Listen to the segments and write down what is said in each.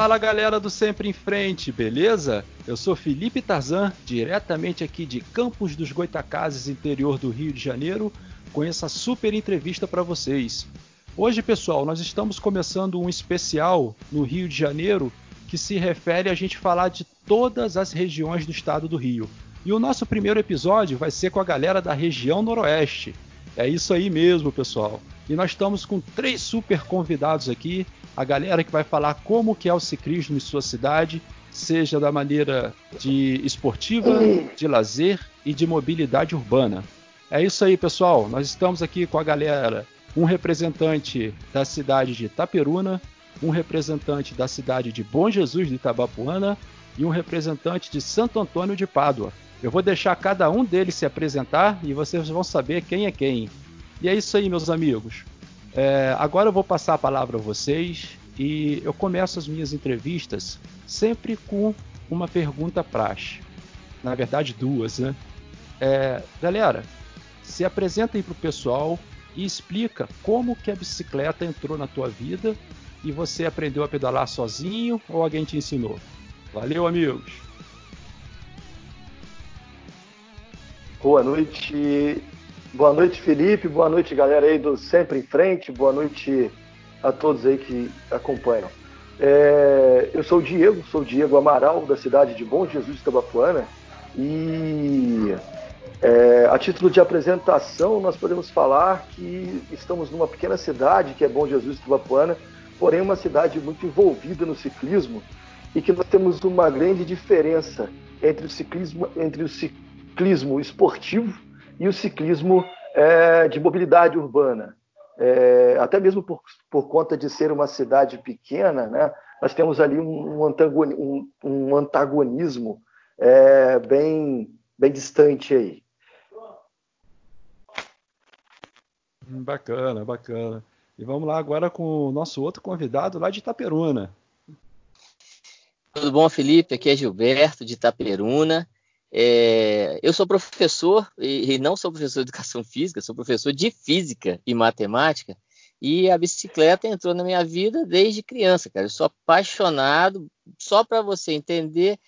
Fala galera do Sempre em Frente, beleza? Eu sou Felipe Tarzan, diretamente aqui de Campos dos Goitacazes, interior do Rio de Janeiro, com essa super entrevista para vocês. Hoje, pessoal, nós estamos começando um especial no Rio de Janeiro que se refere a gente falar de todas as regiões do estado do Rio. E o nosso primeiro episódio vai ser com a galera da região Noroeste. É isso aí mesmo, pessoal. E nós estamos com três super convidados aqui a galera que vai falar como que é o ciclismo em sua cidade, seja da maneira de esportiva, de lazer e de mobilidade urbana. É isso aí, pessoal. Nós estamos aqui com a galera, um representante da cidade de Itaperuna, um representante da cidade de Bom Jesus de Itabapuana e um representante de Santo Antônio de Pádua. Eu vou deixar cada um deles se apresentar e vocês vão saber quem é quem. E é isso aí, meus amigos. É, agora eu vou passar a palavra a vocês e eu começo as minhas entrevistas sempre com uma pergunta praxe. Na verdade, duas, né? É, galera, se apresenta aí para o pessoal e explica como que a bicicleta entrou na tua vida e você aprendeu a pedalar sozinho ou alguém te ensinou. Valeu, amigos! Boa noite, Boa noite, Felipe. Boa noite, galera aí do Sempre em Frente. Boa noite a todos aí que acompanham. É, eu sou o Diego, sou o Diego Amaral, da cidade de Bom Jesus de Tabapuana. E é, a título de apresentação, nós podemos falar que estamos numa pequena cidade, que é Bom Jesus de Tabapuana, porém uma cidade muito envolvida no ciclismo e que nós temos uma grande diferença entre o ciclismo, entre o ciclismo esportivo e o ciclismo é, de mobilidade urbana. É, até mesmo por, por conta de ser uma cidade pequena, né, nós temos ali um, um, um antagonismo é, bem, bem distante aí. Bacana, bacana. E vamos lá agora com o nosso outro convidado lá de Itaperuna. Tudo bom, Felipe? Aqui é Gilberto de Itaperuna. É, eu sou professor e, e, não sou professor de educação física, sou professor de física e matemática. E a bicicleta entrou na minha vida desde criança, cara. Eu sou apaixonado. Só para você entender,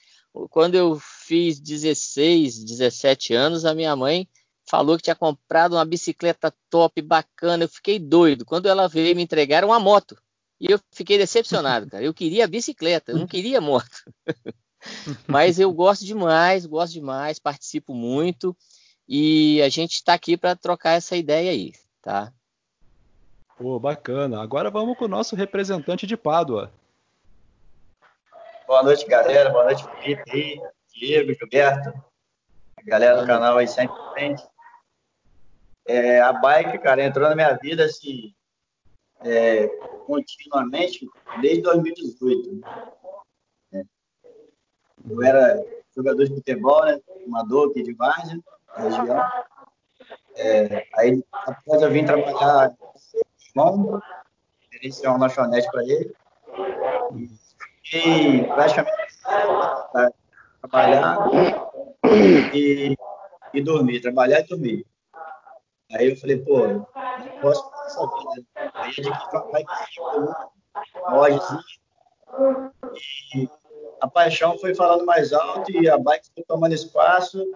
quando eu fiz 16, 17 anos, a minha mãe falou que tinha comprado uma bicicleta top, bacana. Eu fiquei doido. Quando ela veio me entregar uma moto. E eu fiquei decepcionado, cara. Eu queria bicicleta, eu não queria moto. Mas eu gosto demais, gosto demais, participo muito e a gente está aqui para trocar essa ideia aí, tá? Pô, bacana. Agora vamos com o nosso representante de Pádua. Boa noite, galera. Boa noite, Felipe Diego, Gilberto, a galera do canal aí sempre frente. É, a bike, cara, entrou na minha vida assim, é, continuamente desde 2018. Eu era jogador de futebol, né? Amador aqui de Várzea, região. É, aí, após eu vim trabalhar irmão, gerenciar um lanchonete para ele. E praticamente trabalhar e, e dormir, trabalhar e dormir. Aí eu falei, pô, não posso fazer essa vida. Aí a gente vai uma lojazinha e a paixão foi falando mais alto e a bike foi tomando espaço.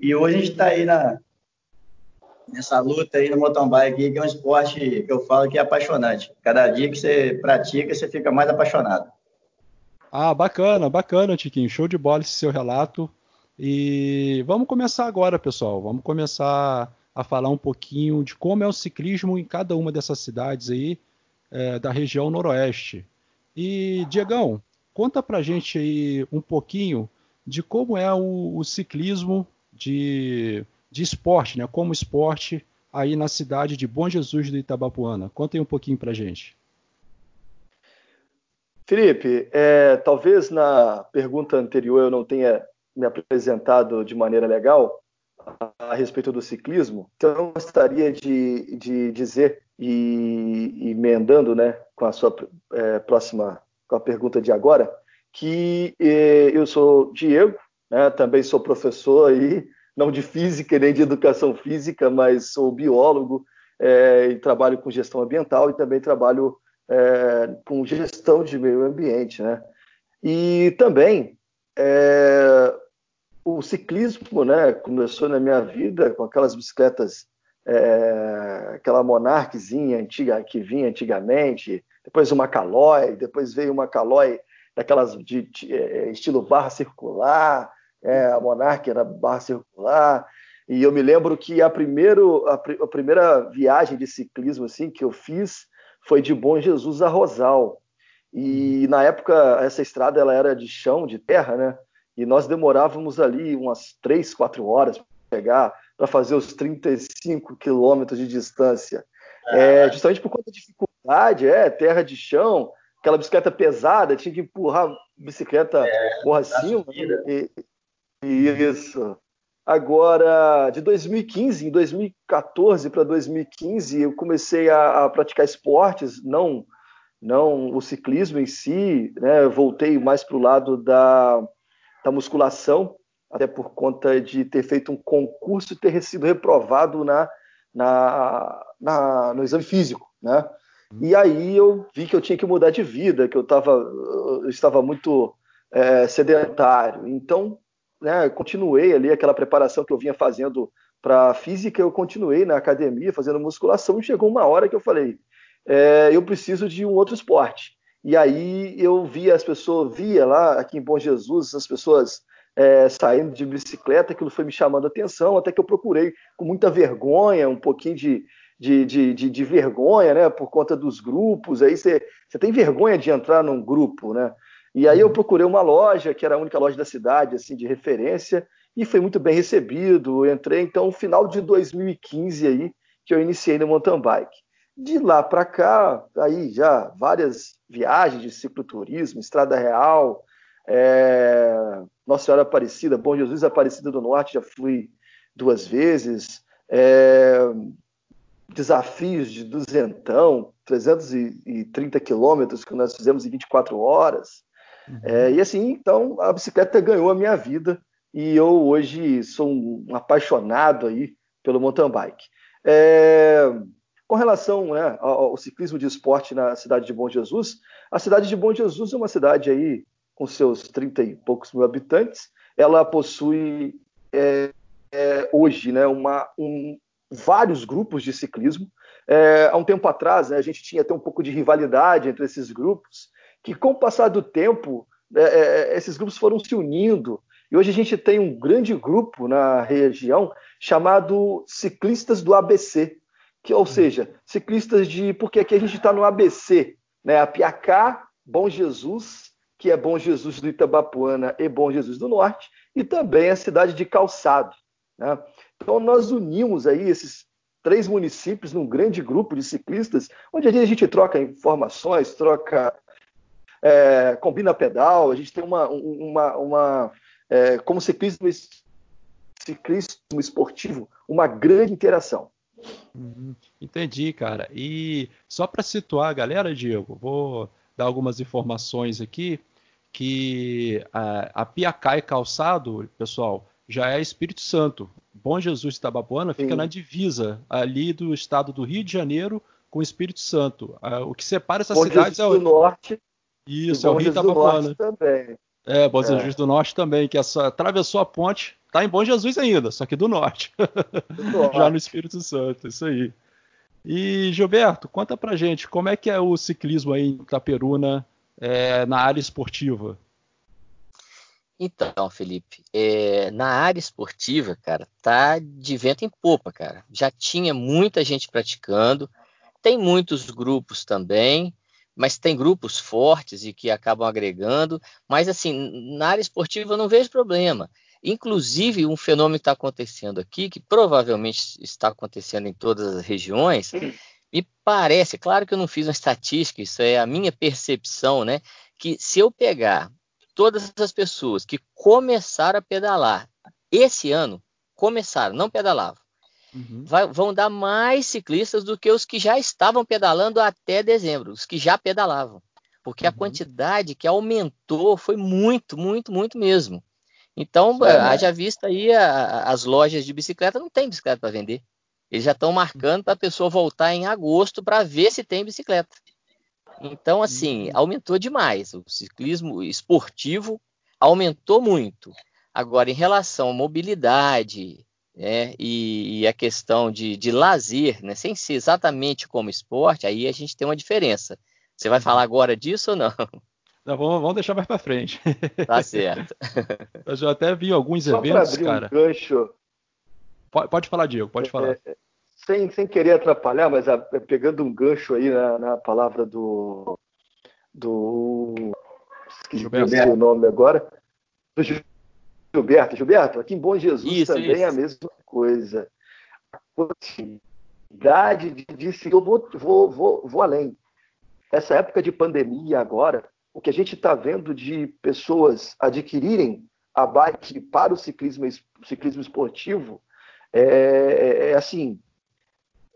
E hoje a gente está aí na, nessa luta aí no mountain bike, que é um esporte que eu falo que é apaixonante. Cada dia que você pratica, você fica mais apaixonado. Ah, bacana, bacana, Tiquinho. Show de bola esse seu relato. E vamos começar agora, pessoal. Vamos começar a falar um pouquinho de como é o ciclismo em cada uma dessas cidades aí é, da região noroeste. E, Diegão, Conta pra gente aí um pouquinho de como é o, o ciclismo de, de esporte, né? Como esporte aí na cidade de Bom Jesus do Itabapuana. Conta aí um pouquinho pra gente. Felipe, é, talvez na pergunta anterior eu não tenha me apresentado de maneira legal a, respeito do ciclismo, então eu gostaria de, de dizer, e emendando né, com a sua é, próxima com a pergunta de agora, que eh, eu sou Diego, né, também sou professor aí, não de física nem de educação física, mas sou biólogo eh, e trabalho com gestão ambiental e também trabalho é, com gestão de meio ambiente, né? E também é, o ciclismo, né, começou na minha vida com aquelas bicicletas, é, aquela Monarquezinha antiga que vinha antigamente, depois uma Caloi, depois veio uma Caloi daquelas de, de, é, estilo barra circular, é, a Monarch era barra circular, e eu me lembro que a, primeiro, a, a, primeira viagem de ciclismo assim que eu fiz foi de Bom Jesus a Rosal. E na época essa estrada ela era de chão, de terra, né? E nós demorávamos ali umas três, quatro horas para pegar para fazer os 35 quilômetros de distância. É, justamente por conta da dificuldade, é terra de chão, aquela bicicleta pesada, tinha que empurrar a bicicleta é, por acima. E, isso. Agora, de 2015, em 2014 para 2015, eu comecei a, a, praticar esportes, não, não o ciclismo em si, né? Voltei mais para o lado da, da musculação, até por conta de ter feito um concurso e ter sido reprovado na, na, na, no exame físico, né? E aí eu vi que eu tinha que mudar de vida, que eu, tava, eu estava muito é, sedentário. Então né, continuei ali aquela preparação que eu vinha fazendo para física, eu continuei na academia fazendo musculação e chegou uma hora que eu falei, é, eu preciso de um outro esporte. E aí eu via as pessoas, via lá aqui em Bom Jesus, as pessoas é, saindo de bicicleta, aquilo foi me chamando a atenção, até que eu procurei com muita vergonha, um pouquinho de, de, de, de, de vergonha, né, por conta dos grupos, aí você tem vergonha de entrar num grupo, né? E aí eu procurei uma loja, que era a única loja da cidade, assim, de referência, e foi muito bem recebido. Eu entrei, então, no final de 2015 aí, que eu iniciei no mountain bike. De lá para cá, aí já várias viagens de cicloturismo, Estrada Real, é... Nossa Senhora Aparecida, Bom Jesus Aparecida do Norte, já fui duas vezes. É... Desafios de duzentão, 330 quilômetros que nós fizemos em 24 horas. Uhum. É, e assim, então, a bicicleta ganhou a minha vida e eu hoje sou um apaixonado aí pelo mountain bike. É, com relação né, ao, ao, ciclismo de esporte na cidade de Bom Jesus, a cidade de Bom Jesus é uma cidade aí com seus 30 e poucos mil habitantes. Ela possui é, é, hoje né, uma, um, vários grupos de ciclismo. É, há um tempo atrás, né, a gente tinha até um pouco de rivalidade entre esses grupos, que com o passar do tempo, é, é, esses grupos foram se unindo. E hoje a gente tem um grande grupo na região chamado Ciclistas do ABC, que, ou seja, ciclistas de. Porque aqui a gente está no ABC, né? A Piacá, Bom Jesus, que é Bom Jesus do Itabapuana e Bom Jesus do Norte, e também a cidade de Calçado. Né? Então nós unimos aí esses três municípios num grande grupo de ciclistas, onde a gente troca informações, troca é, combina pedal, a gente tem uma, uma, uma é, como ciclismo, ciclismo esportivo, uma grande interação. Uhum, entendi, cara. E só para situar a galera, Diego, vou dar algumas informações aqui que a, a Piacá e Calçado, pessoal, já é Espírito Santo. Bom Jesus de Tabapuana fica Sim. na divisa ali do estado do Rio de Janeiro com o Espírito Santo. O que separa essas Bom cidades Jesus é o do norte isso, é o Rio Itabapuana. também. É, Bom Jesus é. do Norte também, que essa, atravessou a ponte, tá em Bom Jesus ainda, só que do norte. Do norte. Já no Espírito Santo, isso aí. E Gilberto, conta pra gente, como é que é o ciclismo aí em Itaperuna é, na área esportiva? Então, Felipe, é, na área esportiva, cara, tá de vento em popa, cara. Já tinha muita gente praticando, tem muitos grupos também, mas tem grupos fortes e que acabam agregando. Mas, assim, na área esportiva eu não vejo problema. Inclusive, um fenômeno que está acontecendo aqui, que provavelmente está acontecendo em todas as regiões, me parece, claro que eu não fiz uma estatística, isso é a minha percepção, né? Que se eu pegar todas as pessoas que começaram a pedalar esse ano, começaram, não pedalavam, Uhum. Vai, vão dar mais ciclistas do que os que já estavam pedalando até dezembro, os que já pedalavam. Porque uhum. a quantidade que aumentou foi muito, muito, muito mesmo. Então, é, haja vista aí, a, as lojas de bicicleta não tem bicicleta para vender. Eles já estão marcando para a pessoa voltar em agosto para ver se tem bicicleta. Então, assim, uhum. aumentou demais. O ciclismo esportivo aumentou muito. Agora, em relação à mobilidade né, e, e, a questão de, de lazer, né, sem ser exatamente como esporte, aí a gente tem uma diferença. Você vai falar agora disso ou não? Não, vamos, vamos deixar mais para frente. Tá certo. Eu já até vi alguns Só eventos, abrir cara. Um gancho. Pode, pode falar, Diego, pode falar. É, sem, sem querer atrapalhar, mas a, pegando um gancho aí na, na palavra do. do. Gilberto. o nome agora. Do Gilberto. Gilberto, aqui em Bom Jesus isso, também isso. é a mesma coisa. A quantidade de, de eu vou, vou, vou, vou além. Essa época de pandemia agora, o que a gente está vendo de pessoas adquirirem a bike para o ciclismo, ciclismo esportivo é, é, é assim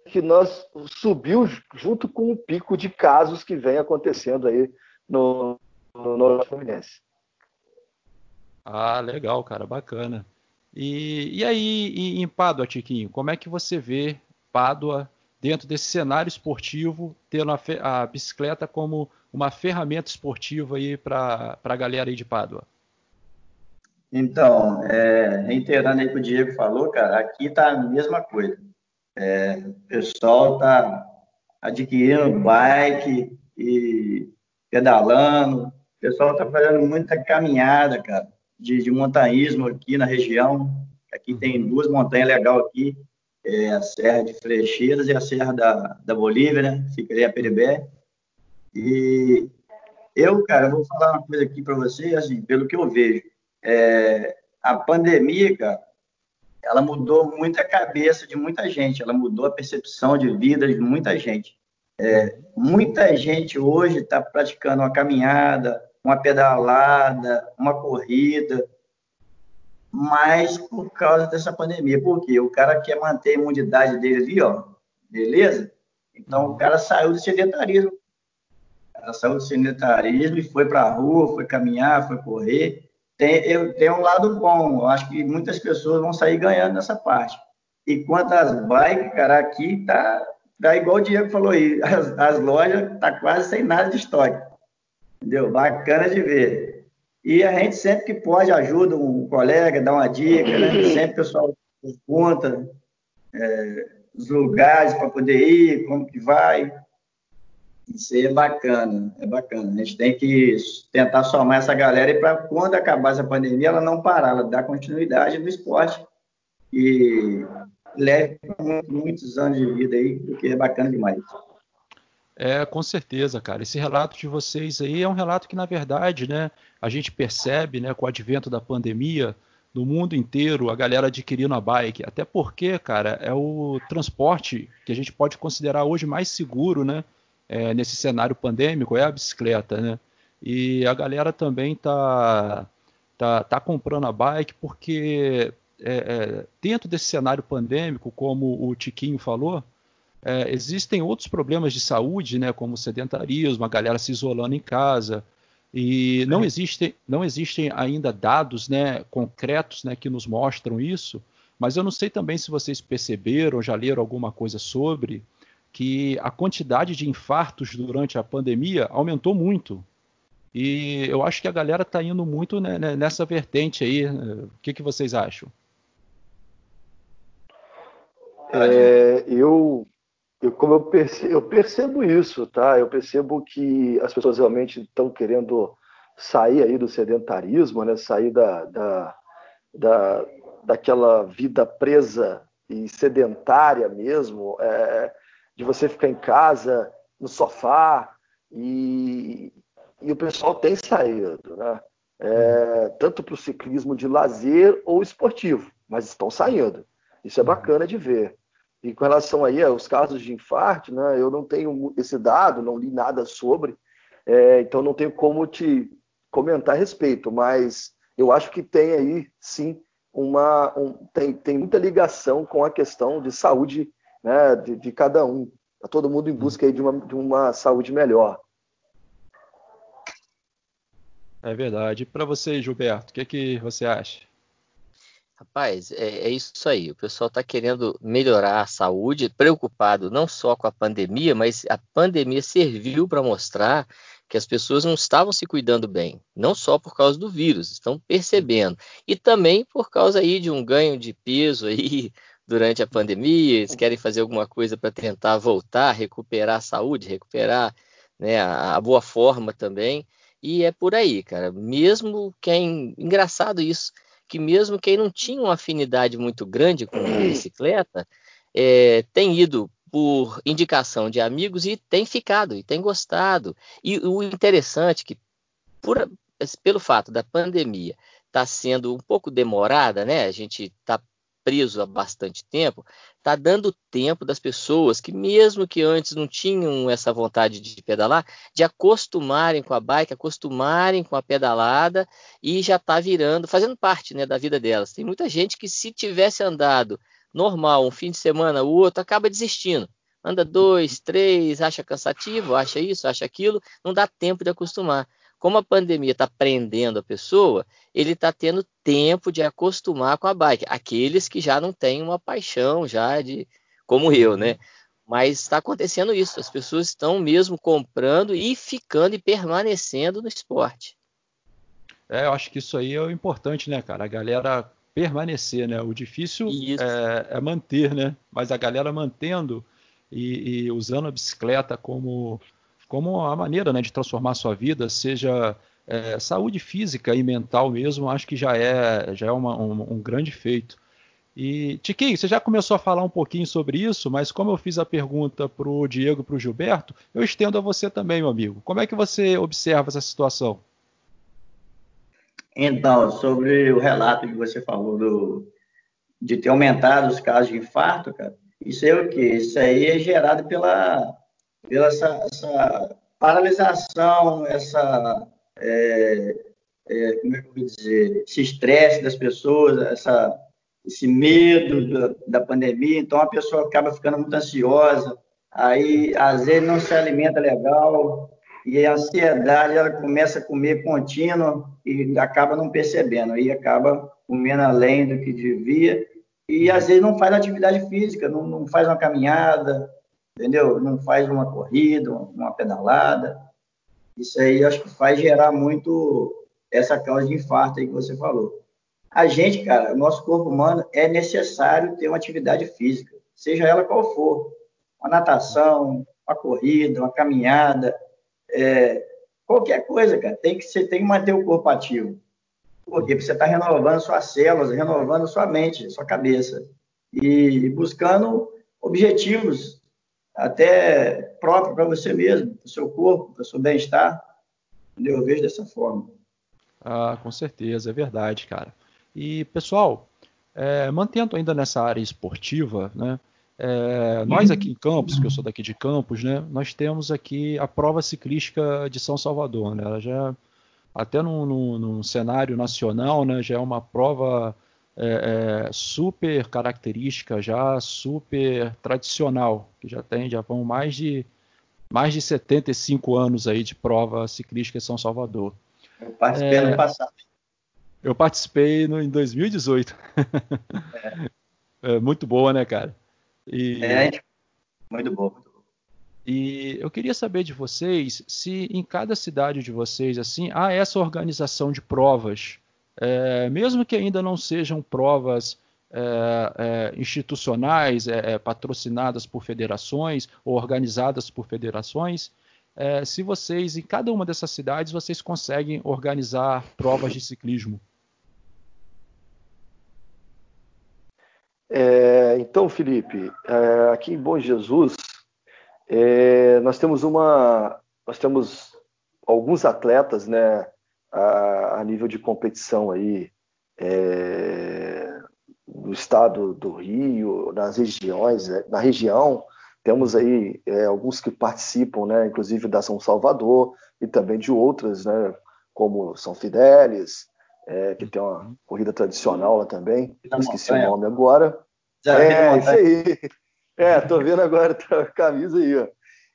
que nós subiu junto com o pico de casos que vem acontecendo aí no, no Norte Fluminense. Ah, legal, cara, bacana. E, e aí, em Pádua, Tiquinho, como é que você vê Pádua dentro desse cenário esportivo, tendo a, a bicicleta como uma ferramenta esportiva aí para a galera aí de Pádua? Então, é, reiterando aí o que o Diego falou, cara, aqui tá a mesma coisa. É, o pessoal tá adquirindo bike e pedalando. O pessoal tá fazendo muita caminhada, cara, de, de montanhismo aqui na região. Aqui tem duas montanhas legais aqui, é a Serra de Flecheiras e a Serra da, da Bolívia, né? Fica ali a Peribé. E eu, cara, vou falar uma coisa aqui para você, assim, pelo que eu vejo. É, a pandemia, cara, ela mudou muito a cabeça de muita gente, ela mudou a percepção de vida de muita gente. É, muita gente hoje está praticando uma caminhada, uma pedalada, uma corrida, mas por causa dessa pandemia. Por quê? O cara quer manter a imunidade dele ali, ó, beleza? Então o cara saiu do sedentarismo. O cara saiu do sedentarismo e foi para a rua, foi caminhar, foi correr. Tem, eu, tem um lado bom, eu acho que muitas pessoas vão sair ganhando nessa parte. E quanto às bikes, cara, aqui tá, tá igual o Diego falou aí, as, as lojas tá quase sem nada de estoque. Entendeu? Bacana de ver. E a gente sempre que pode ajuda um colega, dá uma dica, né? Sempre o pessoal pergunta é, os lugares para poder ir, como que vai. Isso é bacana, é bacana. A gente tem que tentar somar essa galera e para quando acabar essa pandemia, ela não parar, ela dar continuidade no esporte e leve muitos anos de vida aí, porque é bacana demais. É, com certeza, cara. Esse relato de vocês aí é um relato que, na verdade, né, a gente percebe, né, com o advento da pandemia, no mundo inteiro, a galera adquirindo a bike. Até porque, cara, é o transporte que a gente pode considerar hoje mais seguro, né, é, nesse cenário pandêmico, é a bicicleta, né. E a galera também tá, tá, tá comprando a bike porque é, é, dentro desse cenário pandêmico, como o Tiquinho falou, é, existem outros problemas de saúde, né, como sedentarismo, a galera se isolando em casa, e não existem, não existem ainda dados né, concretos né, que nos mostram isso, mas eu não sei também se vocês perceberam, já leram alguma coisa sobre, que a quantidade de infartos durante a pandemia aumentou muito. E eu acho que a galera está indo muito né, né, nessa vertente aí. O que, que vocês acham? É, eu, eu, como eu percebo, eu percebo isso, tá? Eu percebo que as pessoas realmente estão querendo sair aí do sedentarismo, né? Sair da, da, da daquela vida presa e sedentária mesmo, é, de você ficar em casa, no sofá, e, e o pessoal tem saído, né? É, tanto para o ciclismo de lazer ou esportivo, mas estão saindo. Isso é bacana de ver. E com relação aí aos casos de infarto, né, eu não tenho esse dado, não li nada sobre, é, então não tenho como te comentar a respeito, mas eu acho que tem aí sim uma um, tem, tem muita ligação com a questão de saúde né, de, de cada um. Está todo mundo em busca aí de uma, de uma saúde melhor. É verdade. Para você, Gilberto, o que, é que você acha? Rapaz, é, é, isso aí. O pessoal está querendo melhorar a saúde, preocupado não só com a pandemia, mas a pandemia serviu para mostrar que as pessoas não estavam se cuidando bem, não só por causa do vírus, estão percebendo, e também por causa aí de um ganho de peso aí durante a pandemia, eles querem fazer alguma coisa para tentar voltar, recuperar a saúde, recuperar né, a, a boa forma também. E é por aí, cara. Mesmo quem. Engraçado isso que mesmo quem não tinha uma afinidade muito grande com bicicleta, é, tem ido por indicação de amigos e tem ficado, e tem gostado. E o interessante é que, por, pelo fato da pandemia estar tá sendo um pouco demorada, né? A gente está preso há bastante tempo, está dando tempo das pessoas que, mesmo que antes não tinham essa vontade de pedalar, de acostumarem com a bike, acostumarem com a pedalada e já está virando, fazendo parte né, da vida delas. Tem muita gente que, se tivesse andado normal, um fim de semana, o outro, acaba desistindo. Anda dois, três, acha cansativo, acha isso, acha aquilo, não dá tempo de acostumar como a pandemia está prendendo a pessoa, ele está tendo tempo de acostumar com a bike. Aqueles que já não têm uma paixão já de como eu, né? Mas está acontecendo isso. As pessoas estão mesmo comprando e ficando e permanecendo no esporte. É, eu acho que isso aí é o importante, né, cara? A galera permanecer, né? O difícil é, é, manter, né? Mas a galera mantendo e, e usando a bicicleta como como a maneira né, de transformar a sua vida, seja é, saúde física e mental mesmo, acho que já é, já é uma, um, um, grande feito. E, Tiquinho, você já começou a falar um pouquinho sobre isso, mas como eu fiz a pergunta para o Diego e para o Gilberto, eu estendo a você também, meu amigo. Como é que você observa essa situação? Então, sobre o relato que você falou do, de ter aumentado os casos de infarto, cara, isso é o quê? Isso aí é gerado pela pela essa, essa paralisação, essa, é, é, como é que eu vou dizer, esse estresse das pessoas, essa, esse medo da, da, pandemia, então a pessoa acaba ficando muito ansiosa, aí às vezes não se alimenta legal, e a ansiedade ela começa a comer contínuo e acaba não percebendo, aí acaba comendo além do que devia, e às vezes não faz atividade física, não, não faz uma caminhada, entendeu? Não faz uma corrida, uma pedalada. Isso aí acho que faz gerar muito essa causa de infarto aí que você falou. A gente, cara, o nosso corpo humano é necessário ter uma atividade física, seja ela qual for. Uma natação, uma corrida, uma caminhada, é, qualquer coisa, cara. Tem que, você tem que manter o corpo ativo. Porque você está renovando suas células, renovando sua mente, sua cabeça. E buscando objetivos até próprio para você mesmo, para o seu corpo, para o seu bem-estar. Eu vejo dessa forma. Ah, com certeza, é verdade, cara. E, pessoal, é, mantendo ainda nessa área esportiva, né? É, nós aqui em Campos, que eu sou daqui de Campos, né? Nós temos aqui a prova ciclística de São Salvador, né? Ela já até num, cenário nacional, né? Já é uma prova é, é, super característica já, super tradicional, que já tem, já vão mais de mais de 75 anos aí de prova ciclística em São Salvador. Eu participei é, no passado. Eu participei no, em 2018. É. é. muito boa, né, cara? E, é, muito boa, muito boa. E eu queria saber de vocês se em cada cidade de vocês assim há essa organização de provas é, mesmo que ainda não sejam provas é, é, institucionais, é, é, patrocinadas por federações ou organizadas por federações, é, se vocês, em cada uma dessas cidades, vocês conseguem organizar provas de ciclismo. então, Felipe, aqui em Bom Jesus, nós temos uma, nós temos alguns atletas, né, a, a nível de competição aí é, no estado do Rio, nas regiões, né, na região, temos aí é, alguns que participam, né, inclusive da São Salvador e também de outras, né, como São Fidélis, é, que tem uma corrida tradicional lá também, esqueci o nome agora. é, isso aí. É, tô vendo agora a camisa aí, ó.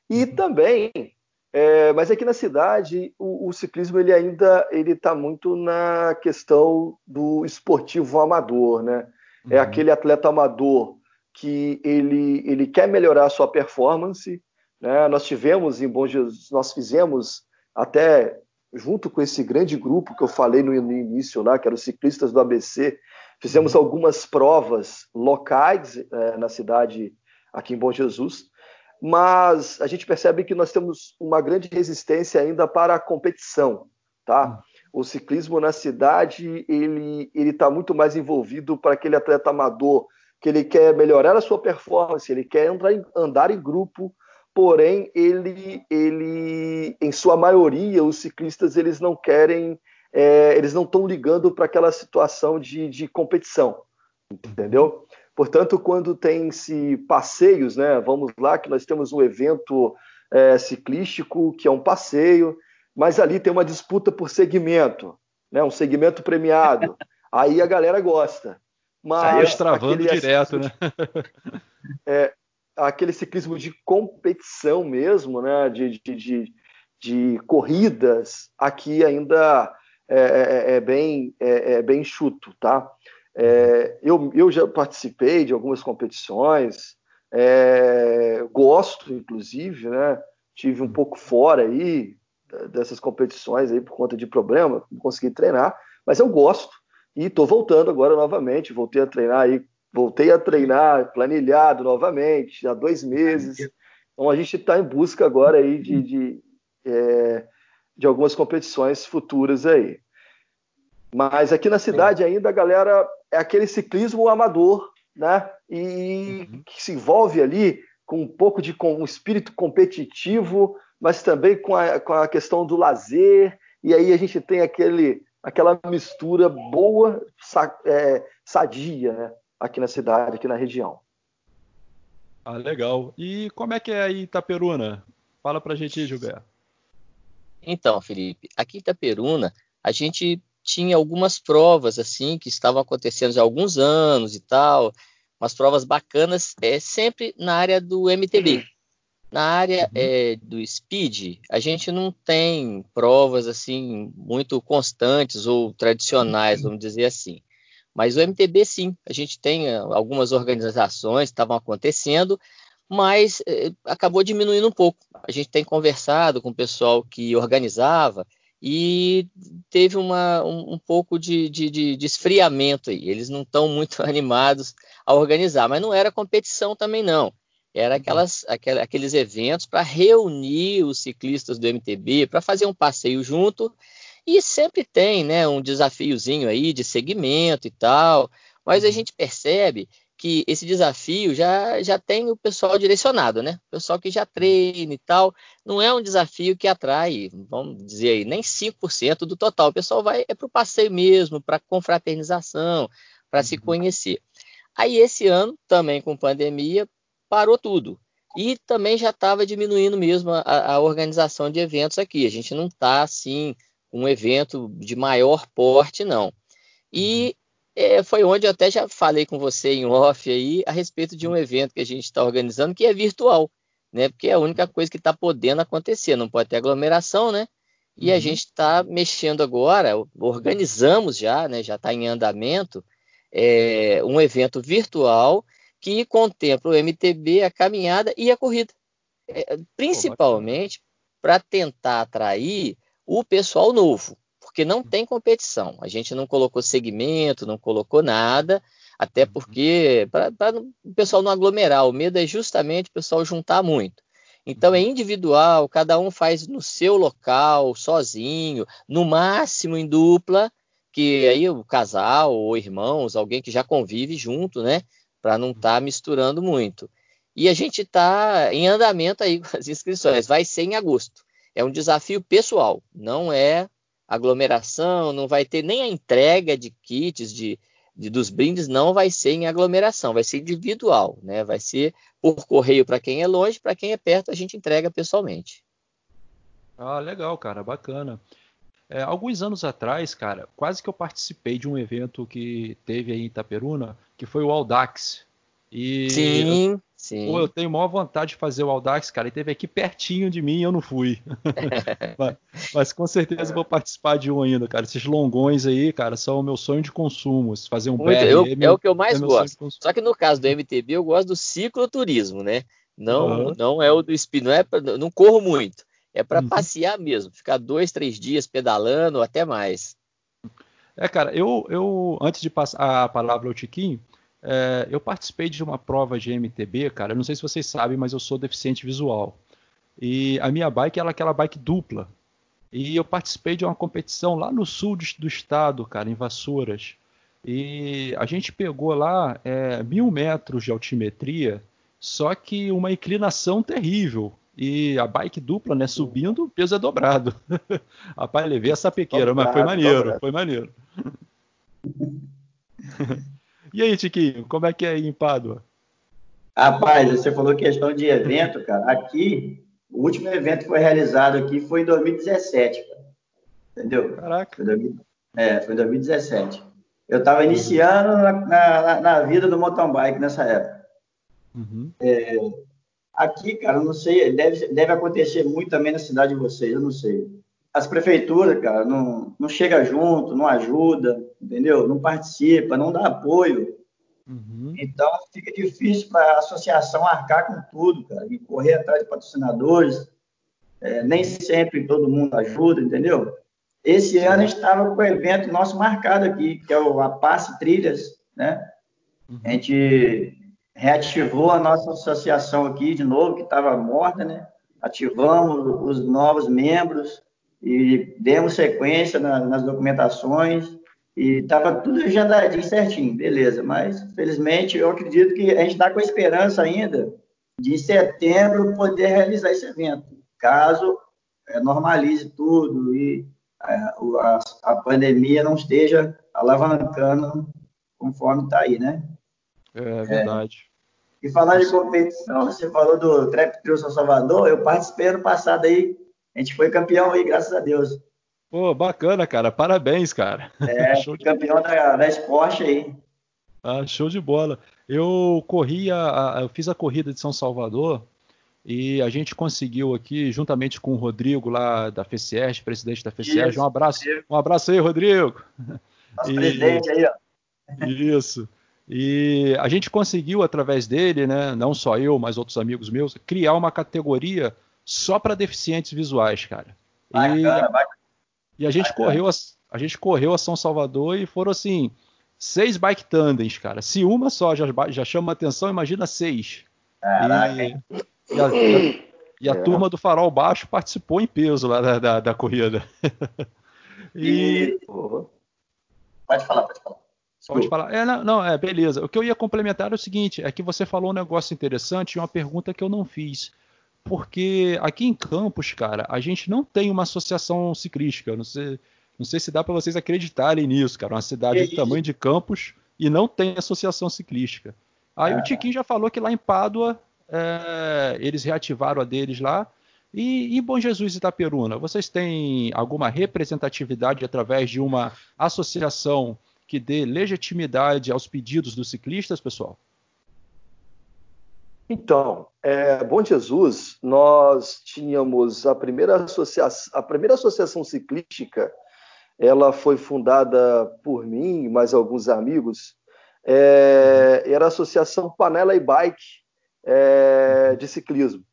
E também É, mas aqui na cidade, o, o ciclismo ele ainda ele está muito na questão do esportivo amador, né? É uhum. É aquele atleta amador que ele, ele quer melhorar a sua performance. Né? Nós tivemos em Bom Jesus, nós fizemos até junto com esse grande grupo que eu falei no, no início lá, que eram os ciclistas do ABC, fizemos uhum. algumas provas locais é, na cidade aqui em Bom Jesus mas a gente percebe que nós temos uma grande resistência ainda para a competição, tá? O ciclismo na cidade ele ele está muito mais envolvido para aquele atleta amador que ele quer melhorar a sua performance, ele quer andar em, andar em grupo, porém ele ele em sua maioria os ciclistas eles não querem é, eles não estão ligando para aquela situação de, de competição, entendeu? Portanto, quando tem-se passeios, né, vamos lá, que nós temos um evento é, ciclístico que é um passeio, mas ali tem uma disputa por segmento, né, um segmento premiado. Aí a galera gosta. Mas Saiu extravando direto, né? é, aquele ciclismo de competição mesmo, né, de, de, de, de corridas, aqui ainda é, é, é bem, é, é bem chuto, tá? É, eu, eu já participei de algumas competições, é, gosto, inclusive, né? Tive um pouco fora aí dessas competições aí por conta de problema, não consegui treinar, mas eu gosto e estou voltando agora novamente. Voltei a treinar aí, voltei a treinar planilhado novamente há dois meses. Então a gente está em busca agora aí de, de, é, de algumas competições futuras aí. Mas aqui na cidade ainda a galera é aquele ciclismo amador, né? E uhum. que se envolve ali com um pouco de com um espírito competitivo, mas também com a, com a questão do lazer. E aí a gente tem aquele, aquela mistura boa, sa, é, sadia, né? Aqui na cidade, aqui na região. Ah, legal. E como é que é aí Itaperuna? Fala pra gente aí, Gilberto. Então, Felipe, aqui em Itaperuna, a gente tinha algumas provas assim que estavam acontecendo há alguns anos e tal, umas provas bacanas, é sempre na área do MTB. Na área uhum. é, do speed, a gente não tem provas assim muito constantes ou tradicionais, vamos dizer assim. Mas o MTB sim, a gente tem é, algumas organizações que estavam acontecendo, mas é, acabou diminuindo um pouco. A gente tem conversado com o pessoal que organizava e teve uma, um, um pouco de, de, de, esfriamento aí. Eles não estão muito animados a organizar, mas não era competição também não. Era uhum. aquelas, aquel, aqueles eventos para reunir os ciclistas do MTB, para fazer um passeio junto. E sempre tem né, um desafiozinho aí de segmento e tal, mas a uhum. gente percebe que esse desafio já, já tem o pessoal direcionado, né? O pessoal que já treina e tal. Não é um desafio que atrai, vamos dizer aí, nem 5% do total. O pessoal vai é para o passeio mesmo, para confraternização, para uhum. se conhecer. Aí esse ano, também com pandemia, parou tudo. E também já estava diminuindo mesmo a, a, organização de eventos aqui. A gente não está assim, um evento de maior porte, não. E uhum é, foi onde eu até já falei com você em off aí a respeito de um evento que a gente está organizando que é virtual, né? Porque é a única coisa que está podendo acontecer, não pode ter aglomeração, né? E uhum. a gente está mexendo agora, organizamos já, né? Já está em andamento é, um evento virtual que contempla o MTB, a caminhada e a corrida, é, principalmente para tentar atrair o pessoal novo, porque não tem competição. A gente não colocou segmento, não colocou nada, até uhum. porque para o pessoal não aglomerar. O medo é justamente o pessoal juntar muito. Então é uhum. individual, cada um faz no seu local, sozinho, no máximo em dupla, que aí o casal ou irmãos, alguém que já convive junto, né? Para não estar tá misturando muito. E a gente está em andamento aí com as inscrições. Vai ser em agosto. É um desafio pessoal, não é aglomeração, não vai ter nem a entrega de kits de, de, dos brindes, não vai ser em aglomeração, vai ser individual, né? Vai ser por correio para quem é longe, para quem é perto a gente entrega pessoalmente. Ah, legal, cara, bacana. É, alguns anos atrás, cara, quase que eu participei de um evento que teve aí em Itaperuna, que foi o Audax. E Sim, Sim. Pô, eu tenho maior vontade de fazer o Audax, cara. Ele teve aqui pertinho de mim e eu não fui. mas, mas, com certeza vou participar de um ainda, cara. Esses longões aí, cara, são o meu sonho de consumo. Fazer um Muito, eu, é o que eu mais é gosto. Só que no caso do MTB, eu gosto do cicloturismo, né? Não, uhum. não é o do speed, não é pra, não corro muito. É para uhum. passear mesmo, ficar dois, três dias pedalando, até mais. É, cara, eu, eu antes de passar a palavra ao Tiquinho, é, eu participei de uma prova de MTB, cara. Não sei se vocês sabem, mas eu sou deficiente visual. E a minha bike é aquela bike dupla. E eu participei de uma competição lá no sul do estado, cara, em Vassouras. E a gente pegou lá é, mil metros de altimetria, só que uma inclinação terrível. E a bike dupla, né, subindo, o peso é dobrado. Rapaz, levei essa pequena, mas foi maneiro, dobrado. foi maneiro. E aí, Tiquinho, como é que é aí em Pádua? Rapaz, você falou questão de evento, cara. Aqui, o último evento que foi realizado aqui foi em 2017, cara. Entendeu? Caraca. Foi é, foi em 2017. Eu estava iniciando na, na, na, vida do mountain bike nessa época. Uhum. É, aqui, cara, eu não sei, deve, deve acontecer muito também na cidade de vocês, eu não sei as prefeituras, cara, não, não chega junto, não ajuda, entendeu? Não participa, não dá apoio. Uhum. Então fica difícil para a associação arcar com tudo, cara, e correr atrás de patrocinadores. É, nem sempre todo mundo ajuda, entendeu? Esse ano a gente estava com o evento nosso marcado aqui, que é o a Passe Trilhas, né? Uhum. A gente reativou a nossa associação aqui de novo, que estava morta, né? Ativamos os novos membros, e demos sequência na, nas documentações e estava tudo agendadinho certinho, beleza. Mas, felizmente, eu acredito que a gente está com a esperança ainda de em setembro poder realizar esse evento, caso é, normalize tudo e a, é, a, a, pandemia não esteja alavancando conforme está aí, né? É verdade. É, e falar de competição, você falou do Trap Trio São Salvador, eu participei ano passado aí a gente foi campeão aí, graças a Deus. Pô, bacana, cara. Parabéns, cara. É, show de... campeão da, da Esporte aí. Ah, show de bola. Eu corri a, a, eu fiz a corrida de São Salvador e a gente conseguiu aqui, juntamente com o Rodrigo lá da FCS, presidente da FCS. um abraço, um abraço aí, Rodrigo. Nosso e, presidente aí, ó. Isso. E a gente conseguiu, através dele, né, não só eu, mas outros amigos meus, criar uma categoria só para deficientes visuais, cara. Bacana, e, bacana. e a gente correu a, a gente correu a São Salvador e foram assim seis bike tandems, cara. Se uma só já, já chama atenção, imagina seis. Caraca, e, e, a, e a é. turma do Farol Baixo participou em peso lá da, da, da corrida. e... e... Pode falar, pode falar. Pode falar. É, não, não, é, beleza. O que eu ia complementar é o seguinte: é que você falou um negócio interessante e uma pergunta que eu não fiz porque aqui em Campos, cara, a gente não tem uma associação ciclística. Não sei, não sei se dá para vocês acreditarem nisso, cara. Uma cidade do tamanho de Campos e não tem associação ciclística. Aí o Tiquinho já falou que lá em Pádua é, eles reativaram a deles lá. E em Bom Jesus e Itaperuna, vocês têm alguma representatividade através de uma associação que dê legitimidade aos pedidos dos ciclistas, pessoal? Então, é, Bom Jesus, nós tínhamos a primeira associação, a primeira associação ciclística, ela foi fundada por mim e mais alguns amigos, é, era a Associação Panela e Bike é, de Ciclismo.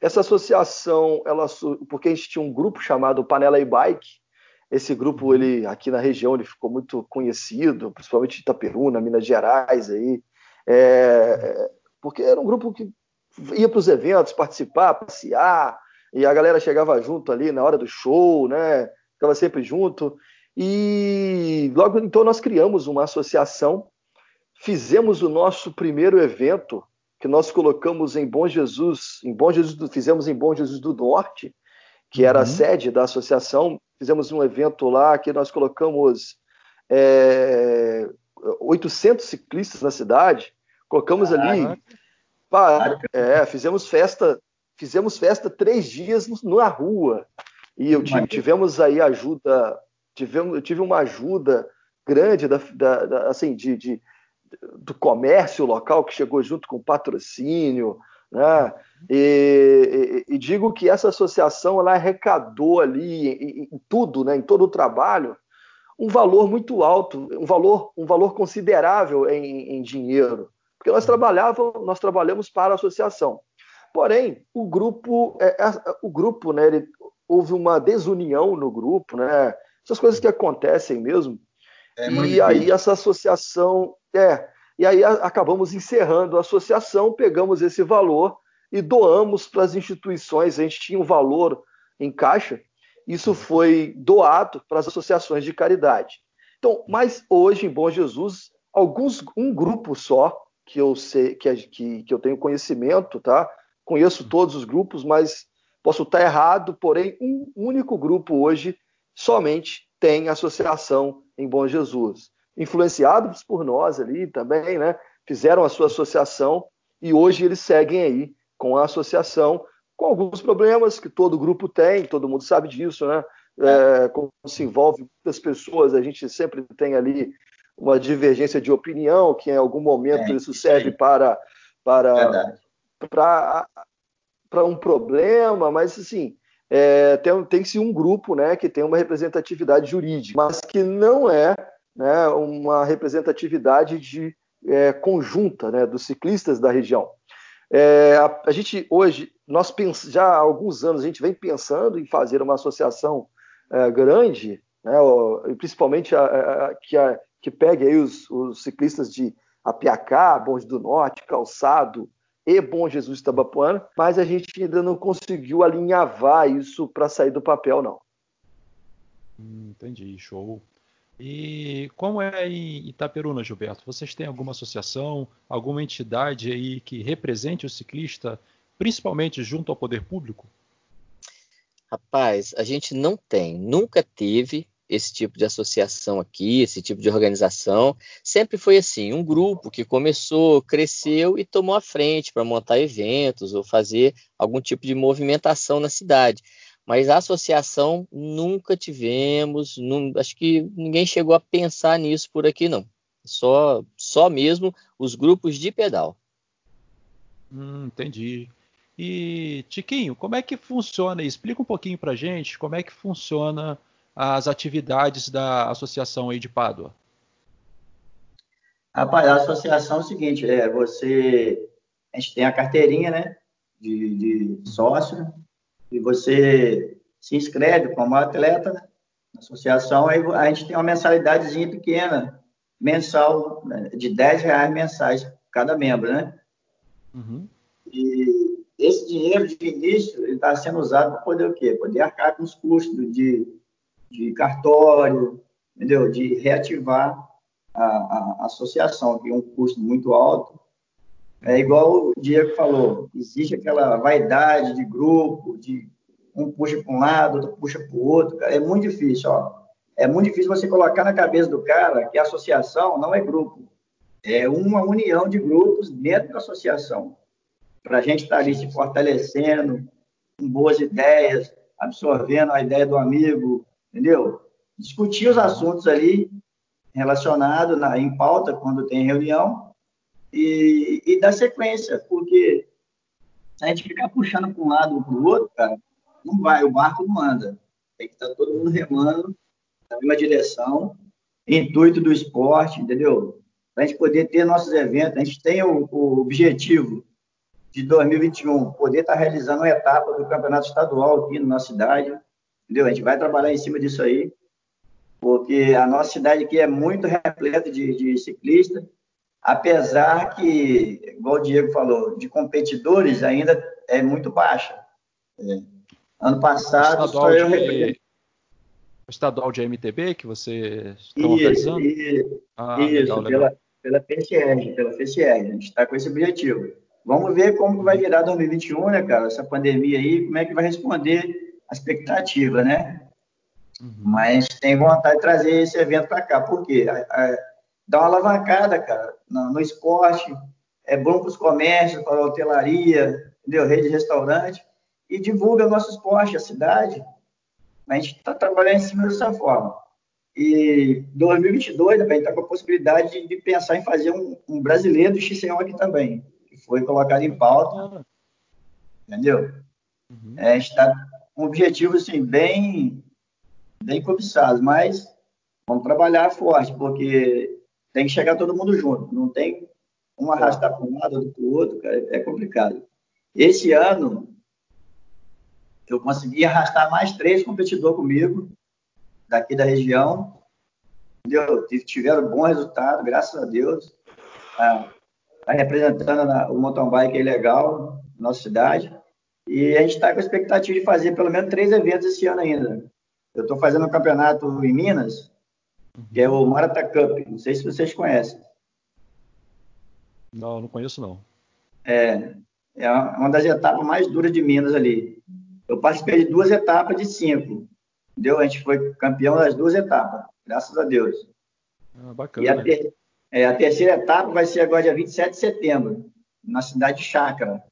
Essa associação, ela, porque a gente tinha um grupo chamado Panela e Bike, esse grupo, ele aqui na região, ele ficou muito conhecido, principalmente em Itaperuna, Minas Gerais, aí, é, porque era um grupo que ia para os eventos participar, passear, e a galera chegava junto ali na hora do show, né? Ficava sempre junto. E logo então nós criamos uma associação, fizemos o nosso primeiro evento, que nós colocamos em Bom Jesus, em Bom Jesus, fizemos em Bom Jesus do Norte, que era uhum. a sede da associação. Fizemos um evento lá que nós colocamos é, 800 ciclistas na cidade Colocamos ali. Pá, é, fizemos festa, fizemos festa três dias na rua. E eu tive, tivemos aí ajuda, tivemos, eu tive uma ajuda grande da, da, da assim, de, de, do comércio local que chegou junto com patrocínio, né? E, e, e, digo que essa associação ela arrecadou ali em, em, tudo, né, em todo o trabalho, um valor muito alto, um valor, um valor considerável em, em dinheiro, porque nós trabalhávamos, nós trabalhamos para a associação. Porém, o grupo, é, é, o grupo, né, ele, houve uma desunião no grupo, né? Essas coisas que acontecem mesmo. É e aí essa associação, é, e aí acabamos encerrando a associação, pegamos esse valor e doamos para as instituições. A gente tinha um valor em caixa, isso foi doado para as associações de caridade. Então, mas hoje em Bom Jesus, alguns um grupo só que eu sei que, que, que eu tenho conhecimento, tá? Conheço todos os grupos, mas posso estar errado. Porém, um único grupo hoje somente tem associação em Bom Jesus influenciados por nós ali também, né? Fizeram a sua associação e hoje eles seguem aí com a associação, com alguns problemas que todo grupo tem, todo mundo sabe disso, né? É, como se envolve muitas pessoas, a gente sempre tem ali uma divergência de opinião, que em algum momento é, isso serve para para para para um problema, mas assim é, tem tem-se um grupo, né, que tem uma representatividade jurídica, mas que não é né, uma representatividade de, é, conjunta né, dos ciclistas da região. É, a, a, gente hoje, nós já há alguns anos, a gente vem pensando em fazer uma associação é, grande, né, principalmente a, a, que, que pegue aí os, os, ciclistas de Apiacá, Bons do Norte, Calçado e Bom Jesus Tabapuana, mas a gente ainda não conseguiu alinhavar isso para sair do papel, não. Hum, entendi, show. E como é em Itaperuna, Gilberto? Vocês têm alguma associação, alguma entidade aí que represente o ciclista, principalmente junto ao poder público? Rapaz, a gente não tem, nunca teve esse tipo de associação aqui, esse tipo de organização. Sempre foi assim, um grupo que começou, cresceu e tomou a frente para montar eventos ou fazer algum tipo de movimentação na cidade. Mas a associação nunca tivemos, não, acho que ninguém chegou a pensar nisso por aqui, não. Só, só mesmo os grupos de pedal. Hum, entendi. E, Tiquinho, como é que funciona? Explica um pouquinho pra gente como é que funciona as atividades da associação aí de Pádua. Rapaz, a associação é o seguinte, é, você, a gente tem a carteirinha, né, de, de sócio, e você se inscreve como atleta né, na associação, aí a gente tem uma mensalidadezinha pequena, mensal, né, de 10 reais mensais cada membro, né? Uhum. E esse dinheiro de início ele está sendo usado para poder o quê? Poder arcar com os custos de, de cartório, entendeu? De reativar a, a, a associação, que é um custo muito alto, é igual o Diego falou, existe aquela vaidade de grupo, de um puxa para um lado, outro puxa para o outro, é muito difícil, ó. É muito difícil você colocar na cabeça do cara que a associação não é grupo, é uma união de grupos dentro da associação, para a gente estar tá ali se fortalecendo, com boas ideias, absorvendo a ideia do amigo, entendeu? Discutir os assuntos ali relacionados na, em pauta quando tem reunião e, e dar sequência, porque se a gente ficar puxando para um lado ou para o outro, cara, não vai, o barco não anda. Tem que estar tá todo mundo remando na mesma direção, intuito do esporte, entendeu? Para a gente poder ter nossos eventos, a gente tem o, o objetivo de 2021 poder estar tá realizando uma etapa do campeonato estadual aqui na nossa cidade, entendeu? A gente vai trabalhar em cima disso aí, porque a nossa cidade aqui é muito repleta de, de ciclistas, apesar que, igual o Diego falou, de competidores ainda é muito baixa. É. Ano passado, só eu de, estadual de MTB que você está organizando? Isso, ah, isso legal, pela, legal. pela PCR, pela PCR, a gente está com esse objetivo. Vamos ver como vai virar 2021, né, cara? Essa pandemia aí, como é que vai responder a expectativa, né? Uhum. Mas tem vontade de trazer esse evento para cá, porque dá uma alavancada, cara, no, no esporte, é bom para os comércios, para a hotelaria, entendeu? Rede de restaurante, e divulga o nosso esporte, a cidade. A gente está trabalhando em cima dessa forma. E 2022, né, a gente está com a possibilidade de, de, pensar em fazer um, um brasileiro do XCO aqui também, que foi colocado em pauta. Entendeu? Uhum. É, a gente está com objetivos assim, bem, bem cobiçados, mas vamos trabalhar forte, porque tem que chegar todo mundo junto. Não tem um arrastar para um lado, outro para o outro, cara, é complicado. Esse ano, eu consegui arrastar mais três competidores comigo, daqui da região. Entendeu? Tiveram bom resultado, graças a Deus. Está tá representando o mountain bike aí legal, na nossa cidade. E a gente está com a expectativa de fazer pelo menos três eventos esse ano ainda. Eu estou fazendo um campeonato em Minas, que é o Marata Cup. Não sei se vocês conhecem. Não, não conheço não. É, é uma das etapas mais duras de Minas ali. Eu participei de duas etapas de cinco. Entendeu? A gente foi campeão das duas etapas, graças a Deus. Ah, bacana. E a, ter, é, a, terceira etapa vai ser agora dia 27 de setembro, na cidade de Chácara.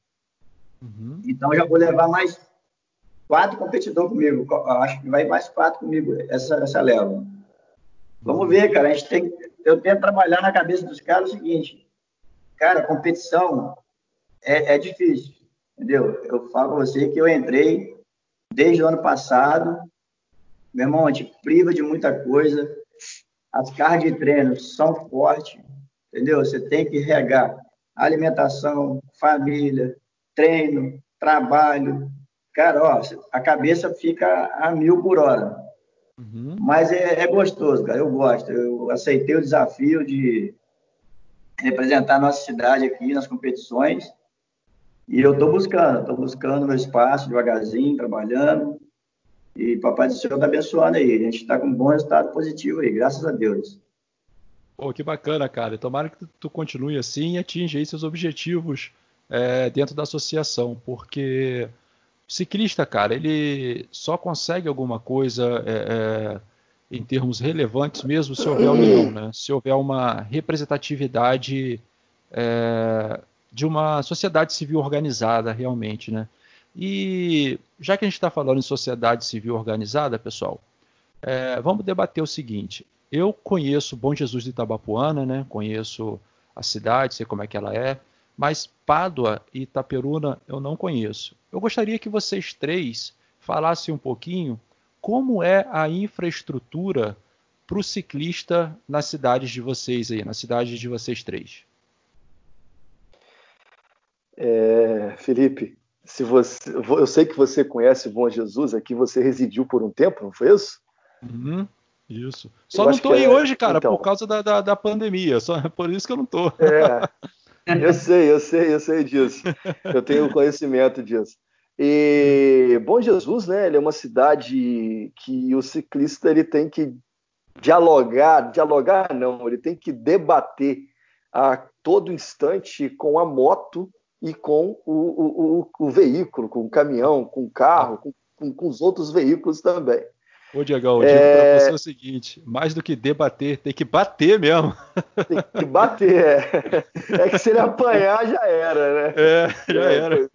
Uhum. Então já vou levar mais quatro competidores comigo. Acho que vai mais quatro comigo essa, essa leva. Vamos ver, cara. A gente tem, eu tento trabalhar na cabeça dos caras o seguinte: cara, competição é, é difícil, entendeu? Eu falo com você que eu entrei desde o ano passado, meu irmão, a gente priva de muita coisa, as cargas de treino são fortes, entendeu? Você tem que regar alimentação, família, treino, trabalho. Cara, ó, a cabeça fica a mil por hora. Uhum. Mas é, é, gostoso, cara. Eu gosto. Eu aceitei o desafio de representar a nossa cidade aqui nas competições. E eu estou buscando, estou buscando meu espaço devagarzinho, trabalhando. E Papai do Céu está abençoando aí. A gente está com um bom resultado positivo aí, graças a Deus. Pô, que bacana, cara. Tomara que tu continue assim e atinja aí seus objetivos é, dentro da associação, porque ciclista, cara, ele só consegue alguma coisa é, é, em termos relevantes mesmo se houver união, né? Se houver uma representatividade é, de uma sociedade civil organizada realmente, né? E já que a gente está falando em sociedade civil organizada, pessoal, é, vamos debater o seguinte. Eu conheço Bom Jesus de Itabapuana, né? Conheço a cidade, sei como é que ela é, mas Pádua e Itaperuna eu não conheço. Eu gostaria que vocês três falassem um pouquinho como é a infraestrutura para o ciclista nas cidades de vocês aí, na cidade de vocês três. É, Felipe, se você, eu sei que você conhece o Bom Jesus, aqui você residiu por um tempo, não foi isso? Uhum, isso. Só eu não estou aí é... hoje, cara, então... por causa da, da, da, pandemia. Só por isso que eu não estou. É, eu sei, eu sei, eu sei disso. Eu tenho conhecimento disso. E Bom Jesus, né? Ele é uma cidade que o ciclista ele tem que dialogar, dialogar não, ele tem que debater a todo instante com a moto e com o, o, o veículo, com o caminhão, com o carro, com, com, com os outros veículos também. Ô, Diegão, eu digo é... para você o seguinte: mais do que debater, tem que bater mesmo. Tem que bater, é. É que se ele apanhar, já era, né? É, já é, era.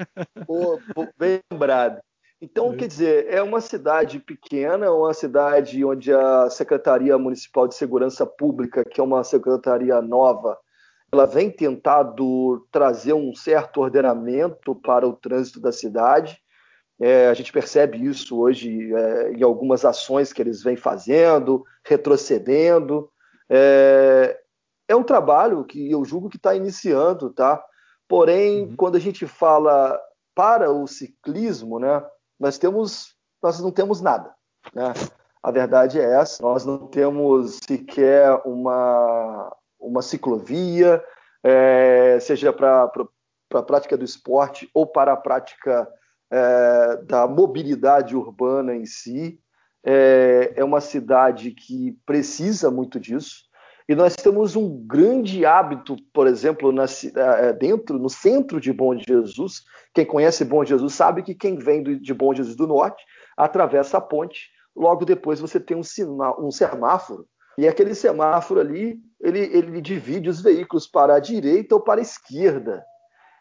Pô, bem lembrado. Então, é. quer dizer, é uma cidade pequena, uma cidade onde a Secretaria Municipal de Segurança Pública, que é uma secretaria nova, ela vem tentado trazer um certo ordenamento para o trânsito da cidade. É, a gente percebe isso hoje é, em algumas ações que eles vêm fazendo, retrocedendo. É, é um trabalho que eu julgo que está iniciando, tá? Porém, uhum. quando a gente fala para o ciclismo, né, nós temos, nós não temos nada, né? A verdade é essa, nós não temos sequer uma, uma ciclovia, é, seja para a prática do esporte ou para a prática é, da mobilidade urbana em si. É, é uma cidade que precisa muito disso. E nós temos um grande hábito, por exemplo, na, é, dentro, no centro de Bom Jesus. Quem conhece Bom Jesus sabe que quem vem de Bom Jesus do Norte atravessa a ponte. Logo depois você tem um, sinal, um semáforo e aquele semáforo ali, ele, ele divide os veículos para a direita ou para a esquerda.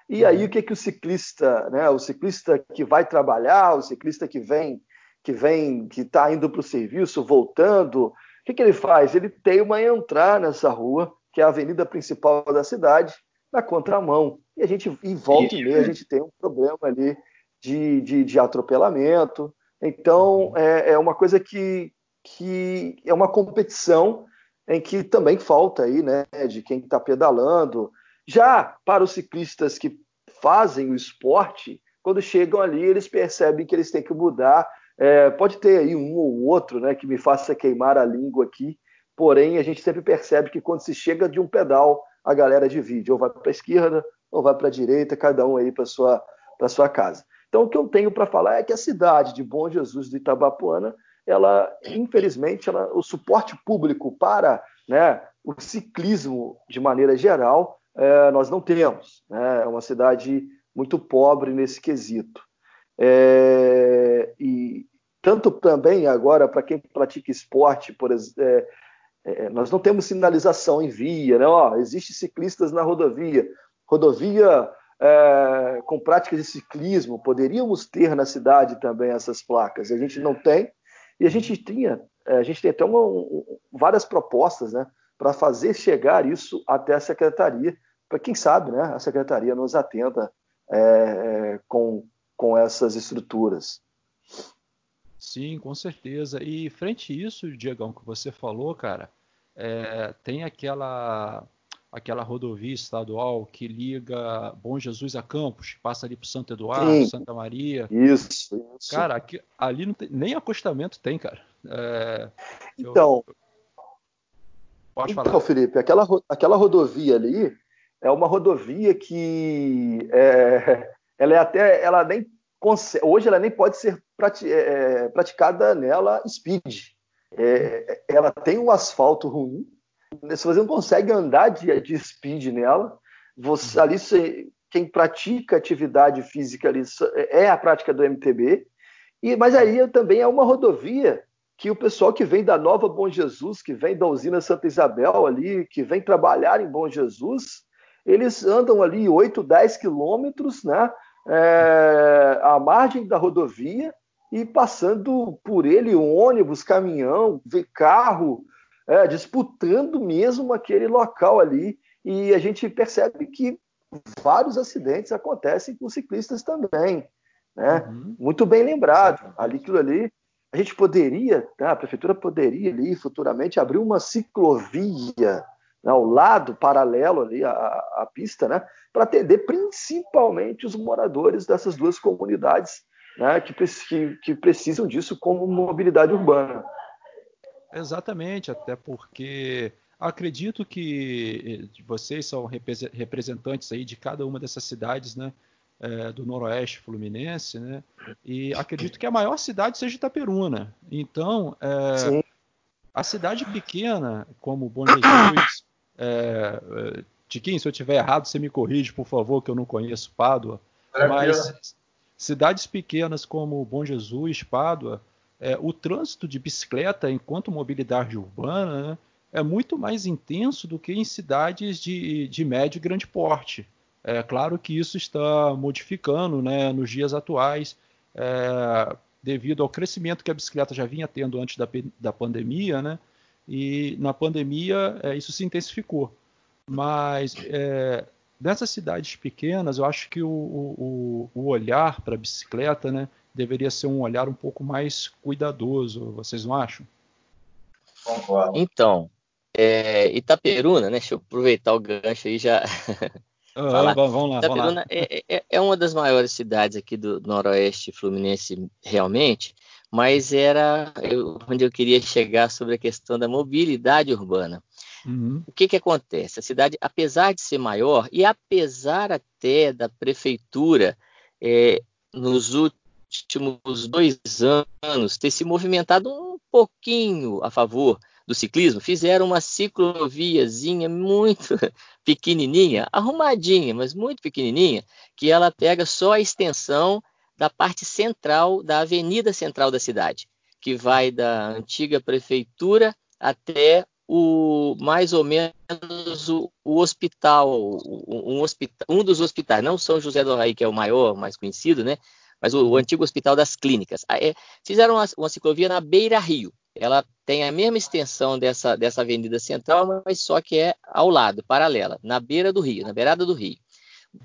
E aí o que, que o ciclista, né, o ciclista que vai trabalhar, o ciclista que vem, que vem, que está indo para o serviço, voltando, O que, que ele faz? Ele teima em entrar nessa rua, que é a avenida principal da cidade, na contramão. E a gente, em volta e meia, a gente tem um problema ali de, de, de atropelamento. Então, é, é, uma coisa que, que é uma competição em que também falta aí, né, de quem está pedalando. Já para os ciclistas que fazem o esporte, quando chegam ali, eles percebem que eles têm que mudar. É, pode ter aí um ou outro né, que me faça queimar a língua aqui, porém a gente sempre percebe que quando se chega de um pedal, a galera divide, ou vai para a esquerda ou vai para a direita, cada um aí para sua para sua casa. Então o que eu tenho para falar é que a cidade de Bom Jesus do Itabapuana, ela infelizmente, ela, o suporte público para né, o ciclismo de maneira geral, é, nós não temos. Né? É uma cidade muito pobre nesse quesito. É, e tanto também agora para quem pratica esporte, por é, é, nós não temos sinalização em via, né? Ó, ciclistas na rodovia, rodovia é, com práticas de ciclismo, poderíamos ter na cidade também essas placas. A gente não tem e a gente tinha, é, a gente tem até uma, um, várias propostas, né, para fazer chegar isso até a secretaria, para quem sabe, né, a secretaria nos atenda é, é, com, com essas estruturas. Sim, com certeza. E frente a isso, Diegão, que você falou, cara, é, tem aquela aquela rodovia estadual que liga Bom Jesus a Campos, passa ali para Santo Eduardo, Sim. Santa Maria. Isso, isso. Cara, aqui, ali tem, nem acostamento tem, cara. É, então, eu... Pode então, falar. Felipe, aquela, aquela rodovia ali é uma rodovia que é, ela é até, ela nem hoje ela nem pode ser prati, é, praticada nela speed. É, ela tem um asfalto ruim, se você não consegue andar de, de speed nela, você, ali você, quem pratica atividade física ali é a prática do MTB, e, mas aí também é uma rodovia que o pessoal que vem da Nova Bom Jesus, que vem da usina Santa Isabel ali, que vem trabalhar em Bom Jesus, eles andam ali 8, 10 quilômetros, né, é, à margem da rodovia e passando por ele ônibus, caminhão, carro, é, disputando mesmo aquele local ali. E a gente percebe que vários acidentes acontecem com ciclistas também. Né? Uhum. Muito bem lembrado. Ali, aquilo ali, a gente poderia, tá? a prefeitura poderia ali futuramente abrir uma ciclovia né, ao lado, paralelo ali à, à pista, né, para atender principalmente os moradores dessas duas comunidades né, que, que, que precisam disso como mobilidade urbana. Exatamente, até porque acredito que eh, vocês são representantes aí de cada uma dessas cidades, né? É, do Noroeste Fluminense, né? E acredito que a maior cidade seja Itaperuna. Então, é, a cidade pequena, como Bom Jesus, é, é, Tiquinho, se eu estiver errado, você me corrige, por favor, que eu não conheço Pádua. Mas cidades pequenas como Bom Jesus, Pádua, é, o trânsito de bicicleta enquanto mobilidade urbana né, é muito mais intenso do que em cidades de, de médio e grande porte. É claro que isso está modificando né, nos dias atuais, é, devido ao crescimento que a bicicleta já vinha tendo antes da, da pandemia, né, e na pandemia é, isso se intensificou. Mas é, nessas cidades pequenas, eu acho que o, o, o olhar para a bicicleta né, deveria ser um olhar um pouco mais cuidadoso, vocês não acham? Concordo. Então, é, Itaperuna, né? Deixa eu aproveitar o gancho aí já. Ah, vamos lá, Itaperuna vamos lá. É, é, é, uma das maiores cidades aqui do noroeste fluminense, realmente, mas era onde eu queria chegar sobre a questão da mobilidade urbana. Uhum. O que, que acontece? A cidade, apesar de ser maior, e apesar até da prefeitura é, nos últimos dois anos ter se movimentado um pouquinho a favor do ciclismo, fizeram uma cicloviazinha muito pequenininha, arrumadinha, mas muito pequenininha, que ela pega só a extensão da parte central da avenida central da cidade, que vai da antiga prefeitura até o mais ou menos o, o hospital, um, hospital, um dos hospitais, não São José do Raí, que é o maior, mais conhecido, né? Mas o, o antigo hospital das clínicas. Ah, é, fizeram uma, uma, ciclovia na Beira Rio. Ela tem a mesma extensão dessa, dessa avenida central, mas só que é ao lado, paralela, na beira do rio, na beirada do rio.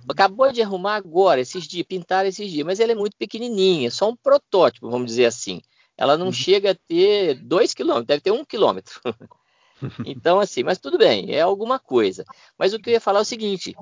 Acabou de arrumar agora, esses dias, pintar esses dias, mas ela é muito pequenininha, só um protótipo, vamos dizer assim. Ela não uhum. chega a ter dois quilômetros, deve ter um quilômetro. Então, assim, mas tudo bem, é alguma coisa. Mas o que eu ia falar é o seguinte: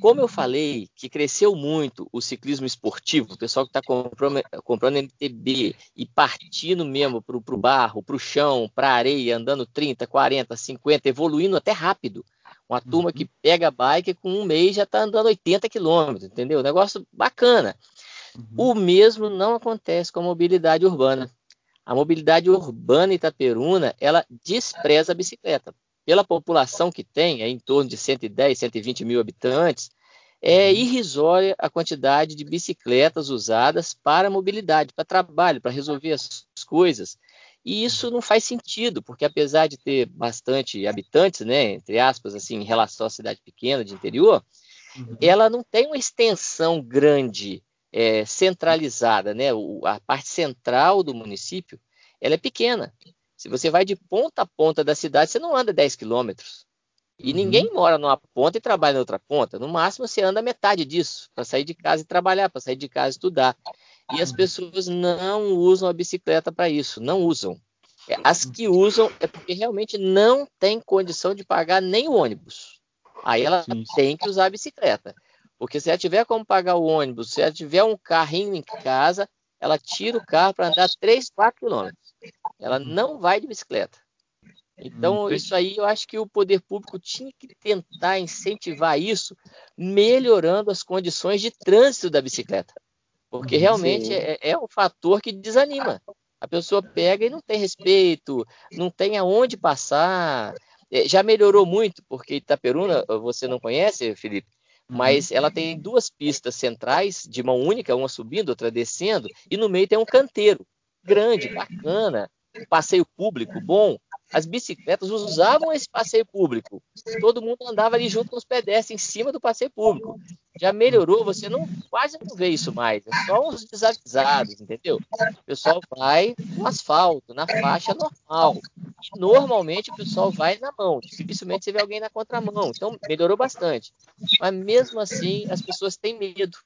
como eu falei que cresceu muito o ciclismo esportivo, o pessoal que está comprando, comprando MTB e partindo mesmo para o barro, para o chão, para a areia, andando 30, 40, 50, evoluindo até rápido. Uma turma que uhum. pega a bike com um mês já está andando 80 quilômetros, entendeu? Negócio bacana. Uhum. O mesmo não acontece com a mobilidade urbana. A mobilidade urbana itaperuna, ela despreza a bicicleta. Pela população que tem, é em torno de 110, 120 mil habitantes, é uhum. irrisória a quantidade de bicicletas usadas para mobilidade, para trabalho, para resolver as coisas. E isso não faz sentido, porque apesar de ter bastante habitantes, né, entre aspas, assim, em relação à cidade pequena de interior, uhum. ela não tem uma extensão grande, é, centralizada, né? O, a parte central do município, ela é pequena. Se você vai de ponta a ponta da cidade, você não anda 10 quilômetros. E uhum. ninguém mora numa ponta e trabalha na outra ponta. No máximo, você anda metade disso, para sair de casa e trabalhar, para sair de casa e estudar. E as pessoas não usam a bicicleta para isso, não usam. É, as que usam é porque realmente não tem condição de pagar nem o ônibus. Aí ela sim, sim. tem que usar a bicicleta. Porque se ela tiver como pagar o ônibus, se ela tiver um carrinho em casa, ela tira o carro para andar 3, 4 quilômetros. Ela não vai de bicicleta. Então, isso aí eu acho que o poder público tinha que tentar incentivar isso, melhorando as condições de trânsito da bicicleta. Porque realmente é, é, um fator que desanima. A pessoa pega e não tem respeito, não tem aonde passar. É, já melhorou muito, porque Itaperuna, você não conhece, Felipe, mas ela tem duas pistas centrais de mão única, uma subindo, outra descendo, e no meio tem um canteiro grande, bacana, um passeio público bom as bicicletas usavam esse passeio público. Todo mundo andava ali junto com os pedestres em cima do passeio público. Já melhorou, você não quase não vê isso mais. É só uns desavisados, entendeu? O pessoal vai no asfalto, na faixa normal. Normalmente o pessoal vai na mão. Dificilmente você vê alguém na contramão. Então melhorou bastante. Mas mesmo assim, as pessoas têm medo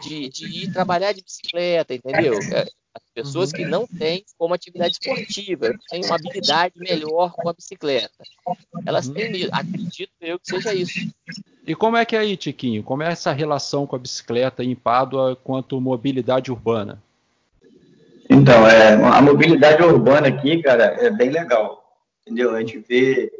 de, de ir trabalhar de bicicleta, entendeu? É, as pessoas que não têm como atividade esportiva, têm uma habilidade melhor com a bicicleta. Elas têm medo, acredito eu que seja isso. E como é que é aí, Tiquinho? Como é essa relação com a bicicleta em Pádua quanto mobilidade urbana? Então, é, a mobilidade urbana aqui, cara, é bem legal. Entendeu? A gente vê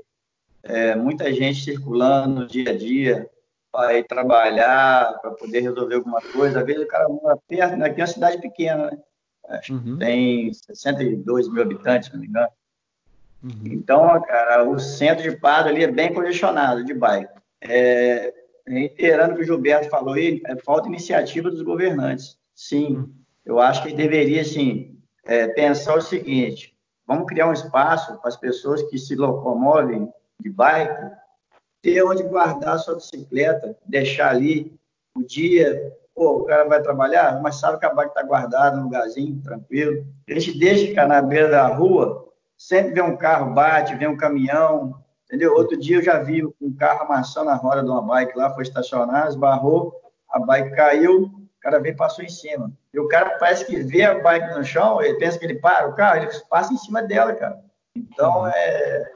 é, muita gente circulando no dia a dia para ir trabalhar, para poder resolver alguma coisa. Às vezes o cara mora perto, né? aqui é uma cidade pequena, né? Acho uhum. que tem 62 mil habitantes, se não me engano. Uhum. Então, cara, o centro de Pado ali é bem congestionado de bike. É, reiterando o que o Gilberto falou aí, é falta iniciativa dos governantes. Sim, uhum. eu acho que deveria, assim, é, pensar o seguinte, vamos criar um espaço para as pessoas que se locomovem de bike ter onde guardar a sua bicicleta, deixar ali o dia Pô, o cara vai trabalhar, mas sabe que a bike está guardada no lugarzinho, tranquilo. A gente deixa ficar na beira da rua, sempre vê um carro bate, vê um caminhão, entendeu? Outro dia eu já vi um carro amassando a roda de uma bike lá, foi estacionar, esbarrou, a bike caiu, o cara veio e passou em cima. E o cara parece que vê a bike no chão, ele pensa que ele para o carro, ele passa em cima dela, cara. Então, é,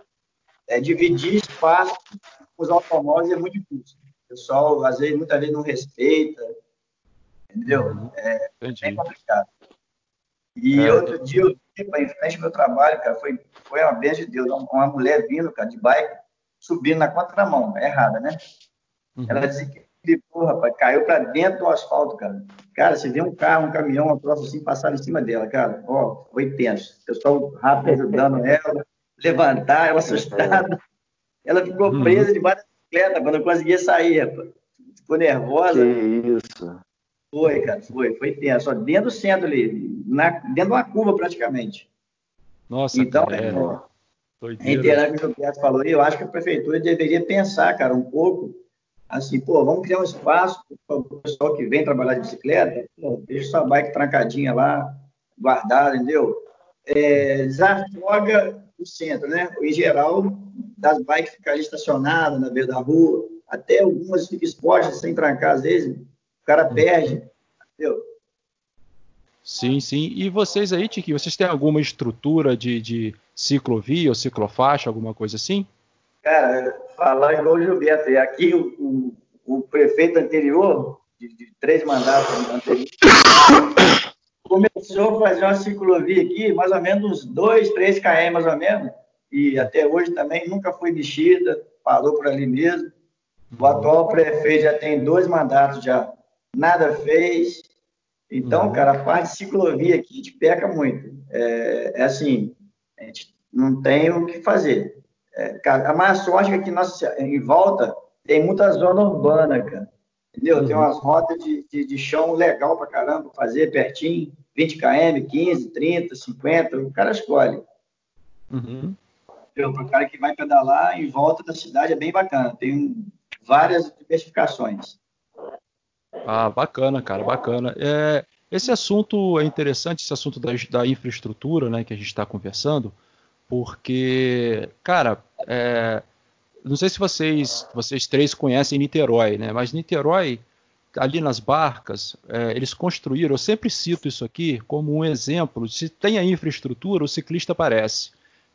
é dividir espaço os automóveis é muito difícil. O pessoal, às vezes, muitas vezes não respeita, entendeu? É Entendi. bem complicado. E é, outro dia, eu em frente ao meu trabalho, cara, foi, foi uma vez de Deus, uma mulher vindo, cara, de bike, subindo na contramão, é errada, né? Uhum. Ela disse rapaz, caiu para dentro do asfalto, cara. Cara, você vê um carro, um caminhão, uma troça assim, passar em cima dela, cara, ó, foi tenso. O pessoal rápido ajudando ela, levantar, ela assustada. Ela ficou uhum. presa debaixo da bicicleta quando eu conseguia sair, rapaz. Ficou nervosa. Que isso. Foi, cara, foi, foi tenso. Dentro do centro ali, na, dentro de uma curva praticamente. Nossa, então, cara, é, reiterando o que o Roberto falou, eu acho que a prefeitura deveria pensar, cara, um pouco, assim, pô, vamos criar um espaço para o pessoal que vem trabalhar de bicicleta, pô, deixa sua bike trancadinha lá, guardada, entendeu? é, desafoga o centro, né? Em geral, das bikes ficarem estacionadas na beira da rua, até algumas ficam expostas sem trancar, às vezes, o cara uhum. perde, entendeu? Sim, sim. E vocês aí, Tiki, vocês têm alguma estrutura de, de ciclovia ou ciclofaixa, alguma coisa assim? Cara, falar igual o Gilberto. E aqui o, o, o, prefeito anterior, de, de três mandatos anteriores, começou a fazer uma ciclovia aqui, mais ou menos uns 2, 3 km mais ou menos, e até hoje também nunca foi mexida, parou por ali mesmo. O atual prefeito já tem dois mandatos já, nada fez. Então, uhum. cara, a parte de ciclovia aqui a gente peca muito. É, é assim, a gente não tem o que fazer. É, cara, a mais sorte é que nossa, em volta tem muita zona urbana, cara. Entendeu? Uhum. Tem umas rotas de, de, de, chão legal pra caramba, fazer pertinho, 20 km, 15, 30, 50, o cara escolhe. Uhum. Para o cara que vai pedalar em volta da cidade é bem bacana. Tem várias diversificações. Ah, bacana, cara, bacana. É, esse assunto é interessante, esse assunto da, da infraestrutura, né, que a gente está conversando, porque, cara, é, não sei se vocês, vocês três conhecem Niterói, né, mas Niterói, ali nas barcas, é, eles construíram, eu sempre cito isso aqui como um exemplo, se tem a infraestrutura, o ciclista aparece.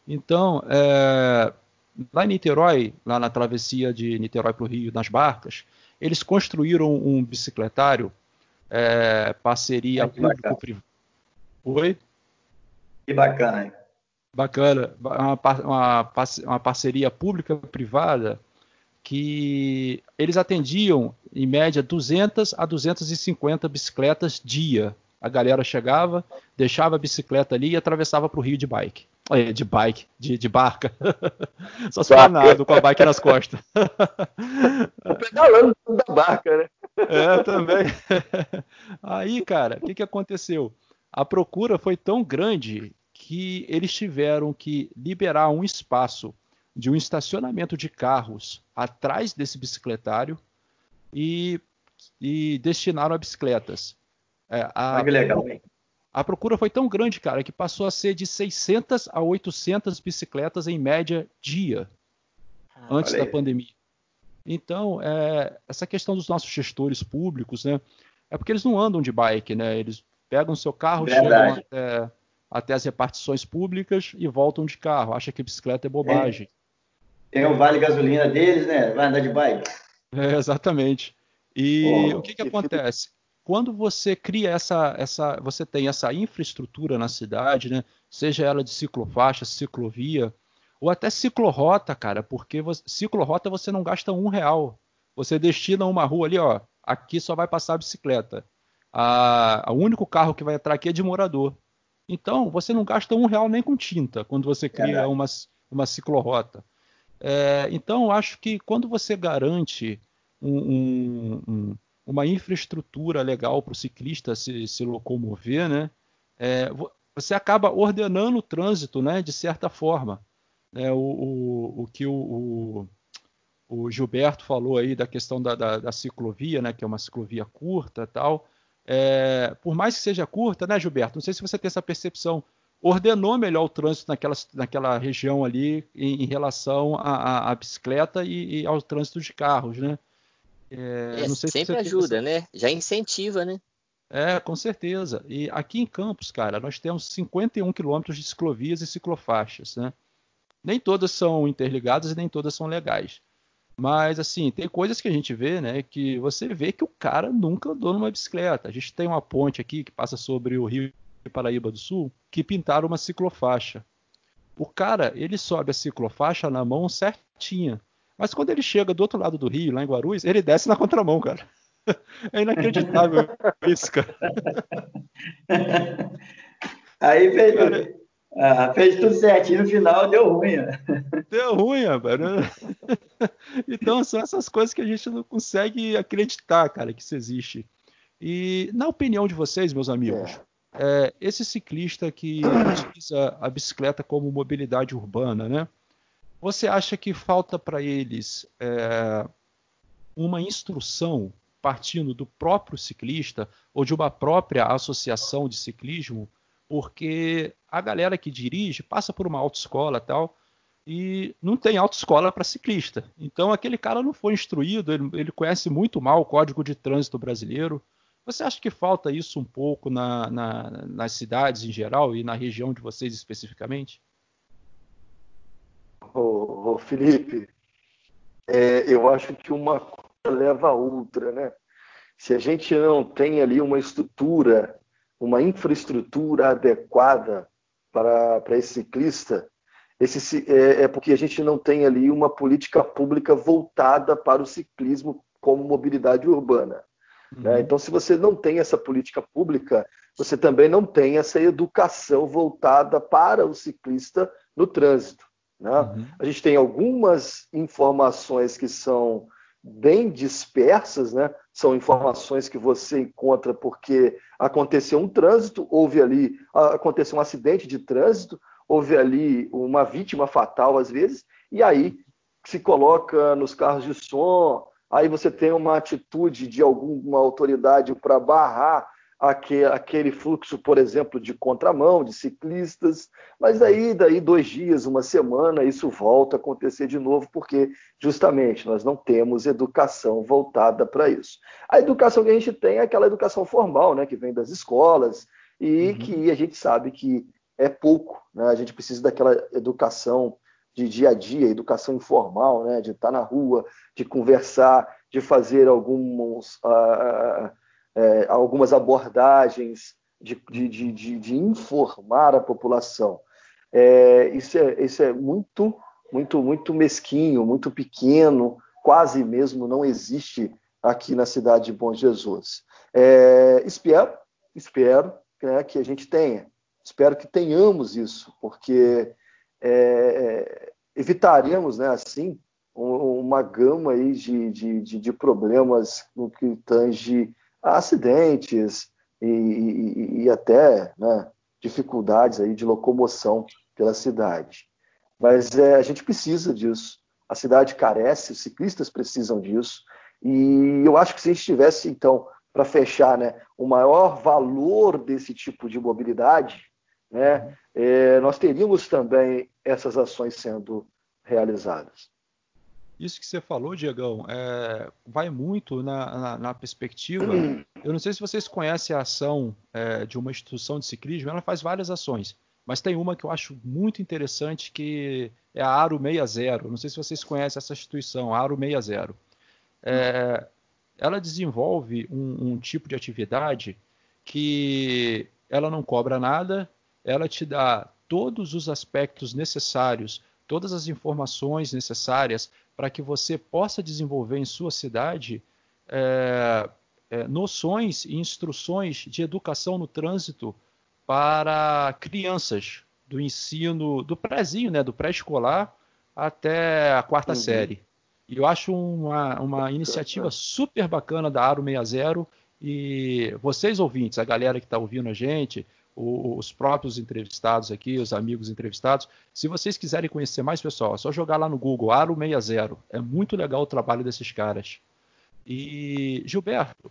Então, é, lá em Niterói, lá na travessia de Niterói para o Rio, nas barcas, eles construíram um bicicletário, é, parceria público-privada. Oi? Que bacana, hein? Bacana. Uma, uma, uma parceria pública-privada que eles atendiam, em média, 200 a 250 bicicletas dia. A galera chegava, deixava a bicicleta ali e atravessava para o Rio de bike. É, de bike, de, de barca. Só se nada com a bike nas costas. Pedalando da barca, né? É, também. Aí, cara, o que, que aconteceu? A procura foi tão grande que eles tiveram que liberar um espaço de um estacionamento de carros atrás desse bicicletário e, e destinaram a bicicletas. É, a, que legal, a procura foi tão grande, cara, que passou a ser de 600 a 800 bicicletas em média dia ah, antes da pandemia. Então, é, essa questão dos nossos gestores públicos, né, é porque eles não andam de bike, né? Eles pegam seu carro, Verdade. chegam até, até, as repartições públicas e voltam de carro. Acha que bicicleta é bobagem. Tem o vale gasolina deles, né? Vai andar de bike. É, exatamente. E oh, o que, que acontece? Quando você cria essa, essa, você tem essa infraestrutura na cidade, né? Seja ela de ciclofaixa, ciclovia, ou até ciclorrota, cara, porque você, ciclorrota você não gasta um real. Você destina uma rua ali, ó, aqui só vai passar a bicicleta. A, o único carro que vai entrar aqui é de morador. Então, você não gasta um real nem com tinta quando você cria uma, uma ciclorrota. É, então, eu acho que quando você garante um, um, um uma infraestrutura legal para o ciclista se, se, locomover, né? É, você acaba ordenando o trânsito, né? De certa forma. É, o, o, o, que o, o, Gilberto falou aí da questão da, da, da, ciclovia, né? Que é uma ciclovia curta, tal. É, por mais que seja curta, né, Gilberto? Não sei se você tem essa percepção. Ordenou melhor o trânsito naquela, naquela região ali em, em relação à bicicleta e, e ao trânsito de carros, né? É, é sempre ajuda, né? Já incentiva, né? É, com certeza. E aqui em Campos, cara, nós temos 51 quilômetros de ciclovias e ciclofaixas, né? Nem todas são interligadas e nem todas são legais. Mas, assim, tem coisas que a gente vê, né? Que você vê que o cara nunca andou numa bicicleta. A gente tem uma ponte aqui que passa sobre o Rio de Paraíba do Sul, que pintaram uma ciclofaixa. O cara, ele sobe a ciclofaixa na mão certinha. Mas quando ele chega do outro lado do rio, lá em Guarulhos, ele desce na contramão, cara. É inacreditável isso, cara. Aí fez, ah, fez tudo certinho, no final deu ruim. Né? Deu ruim, velho. Então são essas coisas que a gente não consegue acreditar, cara, que isso existe. E na opinião de vocês, meus amigos, é. É, esse ciclista que utiliza a bicicleta como mobilidade urbana, né? Você acha que falta para eles é, uma instrução partindo do próprio ciclista ou de uma própria associação de ciclismo? Porque a galera que dirige passa por uma autoescola tal, e não tem autoescola para ciclista. Então aquele cara não foi instruído, ele, ele, conhece muito mal o Código de Trânsito brasileiro. Você acha que falta isso um pouco na, na, nas cidades em geral e na região de vocês especificamente? Ô, ô Felipe, é, eu acho que uma coisa leva a outra, né? Se a gente não tem ali uma estrutura, uma infraestrutura adequada para, para esse ciclista, esse, é, é, porque a gente não tem ali uma política pública voltada para o ciclismo como mobilidade urbana. Uhum. Né? Então, se você não tem essa política pública, você também não tem essa educação voltada para o ciclista no trânsito. Né? Uhum. A gente tem algumas informações que são bem dispersas, né? São informações que você encontra porque aconteceu um trânsito, houve ali, aconteceu um acidente de trânsito, houve ali uma vítima fatal às vezes, e aí se coloca nos carros de som, aí você tem uma atitude de alguma autoridade para barrar aquele fluxo, por exemplo, de contramão, de ciclistas, mas aí, daí dois dias, uma semana, isso volta a acontecer de novo, porque justamente nós não temos educação voltada para isso. A educação que a gente tem é aquela educação formal, né, que vem das escolas e uhum. que a gente sabe que é pouco, né? A gente precisa daquela educação de dia a dia, educação informal, né? De estar na rua, de conversar, de fazer alguns uh, é, algumas abordagens de, de, de, de, informar a população. É, isso, é, isso é muito, muito, muito mesquinho, muito pequeno, quase mesmo não existe aqui na cidade de Bom Jesus. É, espero, espero né, que a gente tenha, espero que tenhamos isso, porque é, evitaremos, né, assim, uma gama aí de, de, de, de problemas no que tange acidentes e, e, e até né, dificuldades aí de locomoção pela cidade. Mas é, a gente precisa disso. A cidade carece, os ciclistas precisam disso. E eu acho que se a gente tivesse, então, para fechar, né, o maior valor desse tipo de mobilidade, né, é, nós teríamos também essas ações sendo realizadas. Isso que você falou, Diegão, é, vai muito na, na, na, perspectiva. Eu não sei se vocês conhecem a ação é, de uma instituição de ciclismo, ela faz várias ações, mas tem uma que eu acho muito interessante que é a Aro 60. Não sei se vocês conhecem essa instituição, a Aro 60. É, ela desenvolve um, um tipo de atividade que ela não cobra nada, ela te dá todos os aspectos necessários todas as informações necessárias para que você possa desenvolver em sua cidade é, é, noções e instruções de educação no trânsito para crianças do ensino do prézinho, né, do pré-escolar até a quarta uhum. série. E eu acho uma, uma iniciativa super bacana da Aro 60 e vocês ouvintes, a galera que está ouvindo a gente, os próprios entrevistados aqui, os amigos entrevistados. Se vocês quiserem conhecer mais, pessoal, é só jogar lá no Google Aro 60. É muito legal o trabalho desses caras. E, Gilberto,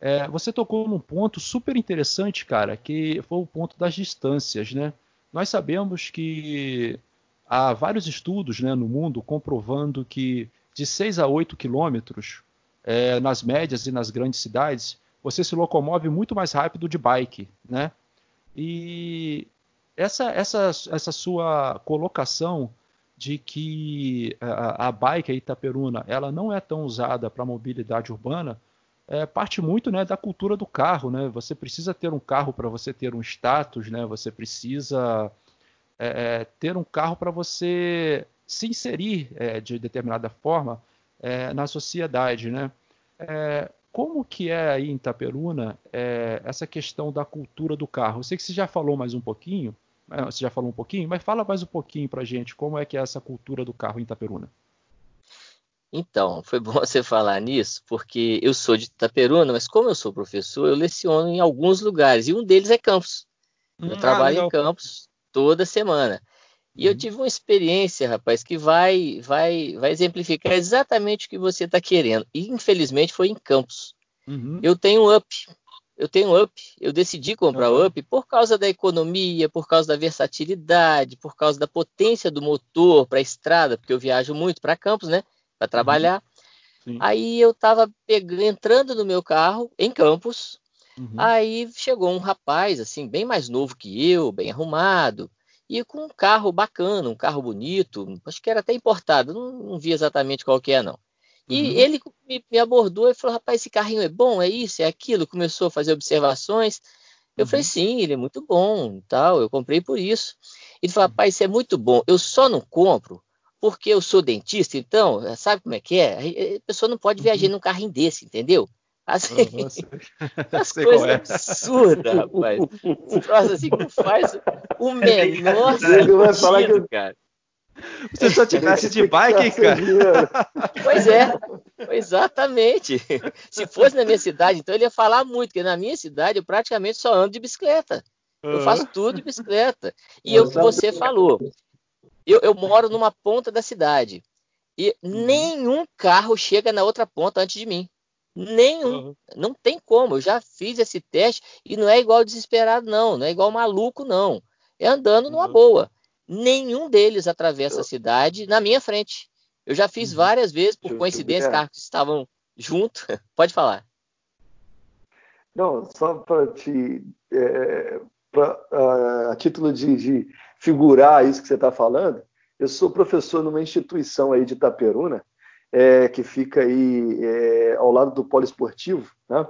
é, você tocou num ponto super interessante, cara, que foi o ponto das distâncias, né? Nós sabemos que há vários estudos né, no mundo comprovando que de 6 a 8 quilômetros é, nas médias e nas grandes cidades, você se locomove muito mais rápido de bike, né? E essa, essa, essa sua colocação de que a, a bike a Itaperuna ela não é tão usada para mobilidade urbana é, parte muito né, da cultura do carro. Né? Você precisa ter um carro para você ter um status, né? você precisa é, ter um carro para você se inserir é, de determinada forma na sociedade. Né? Como que é aí em Itaperuna é, essa questão da cultura do carro? Eu sei que você já falou mais um pouquinho, é, você já falou um pouquinho, mas fala mais um pouquinho para gente como é que é essa cultura do carro em Itaperuna. Então, foi bom você falar nisso, porque eu sou de Itaperuna, mas como eu sou professor, eu leciono em alguns lugares, e um deles é Campos. Eu hum, trabalho ah, em Campos toda semana. E eu uhum. tive uma experiência, rapaz, que vai, vai, vai exemplificar exatamente o que você está querendo. E infelizmente foi em Campos. Uhum. Eu tenho um up. eu tenho um Up, eu decidi comprar o Up por causa da economia, por causa da versatilidade, por causa da potência do motor para a estrada, porque eu viajo muito para Campos, né, para uhum. trabalhar. Uhum. Aí eu estava entrando no meu carro em Campos, uhum. aí chegou um rapaz assim bem mais novo que eu, bem arrumado, e com um carro bacana, um carro bonito, acho que era até importado, não, não vi exatamente qual que é não. E uhum. ele me, me, abordou e falou: rapaz, esse carrinho é bom, é isso, é aquilo. Começou a fazer observações. Eu uhum. falei: sim, ele é muito bom, tal. Eu comprei por isso. Ele falou: rapaz, isso é muito bom. Eu só não compro porque eu sou dentista, então, sabe como é que é? A pessoa não pode viajar uhum. num carrinho desse, entendeu? Assim, as coisas é. absurdas, rapaz. Nossa, assim, não faz o menor sentido, cara. Se só tivesse de bike, cara. Pois é, exatamente. Se fosse na minha cidade, então ele ia falar muito, porque na minha cidade eu praticamente só ando de bicicleta. Eu faço tudo de bicicleta. E eu, você falou, eu, eu moro numa ponta da cidade. E uhum. nenhum carro chega na outra ponta antes de mim. Nenhum. Uhum. Não tem como. Eu já fiz esse teste e não é igual desesperado, não. Não é igual maluco, não. É andando numa uhum. boa nenhum deles atravessa a cidade na minha frente. Eu já fiz uhum. várias vezes, por coincidência, carros que estavam juntos. Pode falar. Não, só para te. É, pra, a, a título de, de, figurar isso que você está falando, eu sou professor numa instituição aí de Itaperuna, é, que fica aí é, ao lado do polo esportivo, né?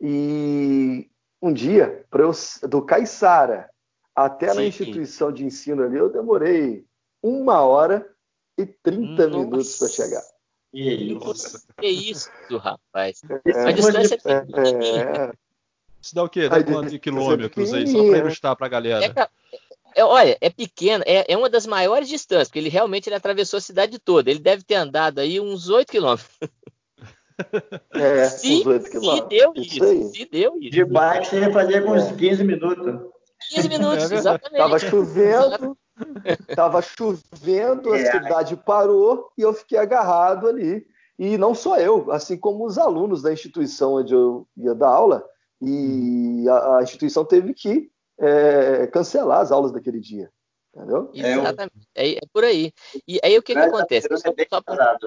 E um dia, eu, do Caiçara até Sim. na instituição de ensino ali, eu demorei uma hora e 30 Nossa. minutos para chegar. Que isso, rapaz. É, a distância é, é, Isso dá o quê? Dá quantos de quilômetros aí? Só para ilustrar para a galera. É, é, olha, é pequeno, é, é, uma das maiores distâncias, porque ele realmente ele atravessou a cidade toda. Ele deve ter andado aí uns 8 quilômetros. É, se, uns 8 quilômetros. Se deu isso, isso se deu isso. De bike você ia fazer com uns 15 minutos. 15 minutos, é exatamente. Tava chovendo, tava chovendo, a é. cidade parou e eu fiquei agarrado ali. E não só eu, assim como os alunos da instituição onde eu ia dar aula, e a, a instituição teve que é, cancelar as aulas daquele dia. Entendeu? Exatamente. É, é, por aí. E aí o que, que acontece? Só, só pra...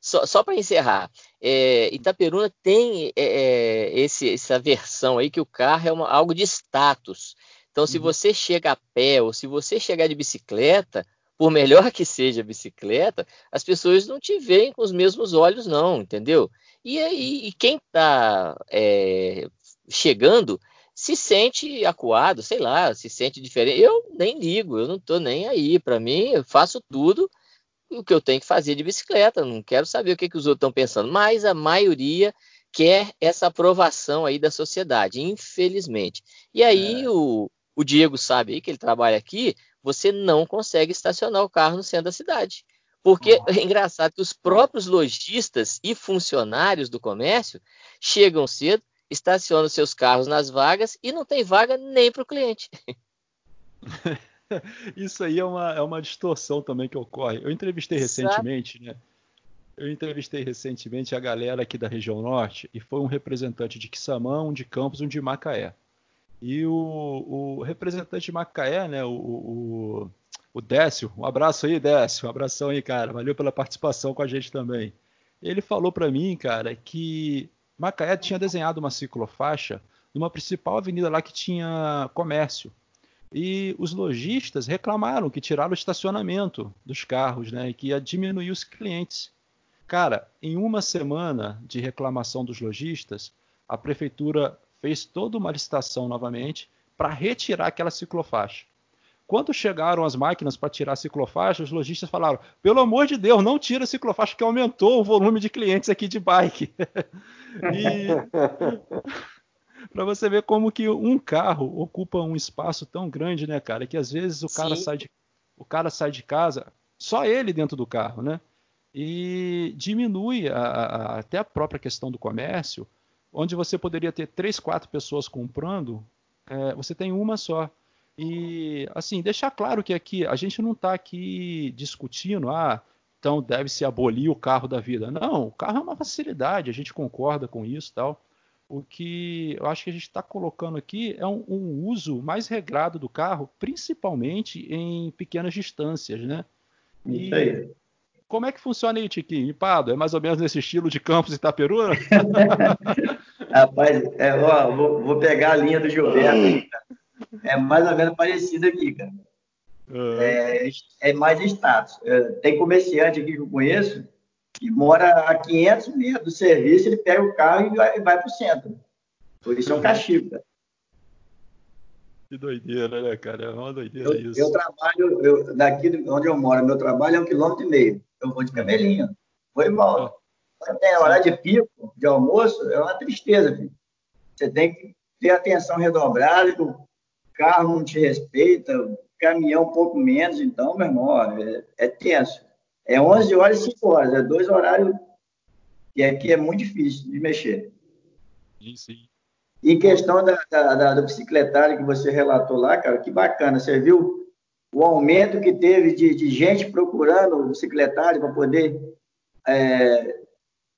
só, só para encerrar, é, Itaperuna tem é, é, esse, essa versão aí que o carro é uma, algo de status. Então, se uhum. você chega a pé ou se você chegar de bicicleta, por melhor que seja a bicicleta, as pessoas não te veem com os mesmos olhos, não, entendeu? E aí, e quem está é, chegando se sente acuado, sei lá, se sente diferente. Eu nem ligo, eu não estou nem aí. Para mim, eu faço tudo o que eu tenho que fazer de bicicleta, não quero saber o que, que os outros estão pensando, mas a maioria quer essa aprovação aí da sociedade, infelizmente. E aí é. o, o Diego sabe aí que ele trabalha aqui, você não consegue estacionar o carro no centro da cidade. Porque é engraçado que os próprios lojistas e funcionários do comércio chegam cedo, estacionam seus carros nas vagas e não tem vaga nem para o cliente. Isso aí é uma, é uma distorção também que ocorre. Eu entrevistei recentemente, né? Eu entrevistei recentemente a galera aqui da região norte e foi um representante de Quissamã, um de Campos, um de Macaé. E o, o representante de Macaé, né, o, o, o Décio, um abraço aí, Décio, um abração aí, cara, valeu pela participação com a gente também. Ele falou para mim, cara, que Macaé tinha desenhado uma ciclofaixa numa principal avenida lá que tinha comércio. E os lojistas reclamaram que tiraram o estacionamento dos carros, né? E que ia diminuir os clientes. Cara, em uma semana de reclamação dos lojistas, a prefeitura fez toda uma licitação novamente para retirar aquela ciclofaixa. Quando chegaram as máquinas para tirar a ciclofaixa, os lojistas falaram: pelo amor de Deus, não tira a ciclofaixa, que aumentou o volume de clientes aqui de bike. e para você ver como que um carro ocupa um espaço tão grande, né, cara? Que às vezes o cara sai de o cara sai de casa, só ele dentro do carro, né? E diminui a, a, até a própria questão do comércio, onde você poderia ter três, quatro pessoas comprando, é, você tem uma só. E assim, deixar claro que aqui a gente não está aqui discutindo, ah, então deve se abolir o carro da vida. Não, o carro é uma facilidade, a gente concorda com isso, tal. o que eu acho que a gente está colocando aqui é um, um, uso mais regrado do carro, principalmente em pequenas distâncias, né? Isso aí. Como é que funciona aí, Tiquinho? Empado? É mais ou menos nesse estilo de Campos e Itaperuna? Rapaz, é, ó, vou, vou, pegar a linha do Gilberto. É mais ou menos parecido aqui, cara. Uhum. É, é, mais status. É, tem comerciante aqui que eu conheço que mora a 500 metros do serviço, ele pega o carro e vai, vai para o centro. Por isso é um castigo, cara. Que doideira, né, cara? É uma doideira eu, isso. Eu trabalho, eu, daqui onde eu moro, meu trabalho é um quilômetro e meio. Eu vou de camelinho, vou e volto. Quando tem hora de pico, de almoço, é uma tristeza, filho. Você tem que ter atenção redobrada, carro não te respeita, caminhão um pouco menos, então, meu irmão, é, é tenso. É 11 horas e 5 horas, é dois horários que aqui é muito difícil de mexer. Sim, sim. Em questão da, da, da, do bicicletário que você relatou lá, cara, que bacana. Você viu o aumento que teve de, de gente procurando o bicicletário para poder é,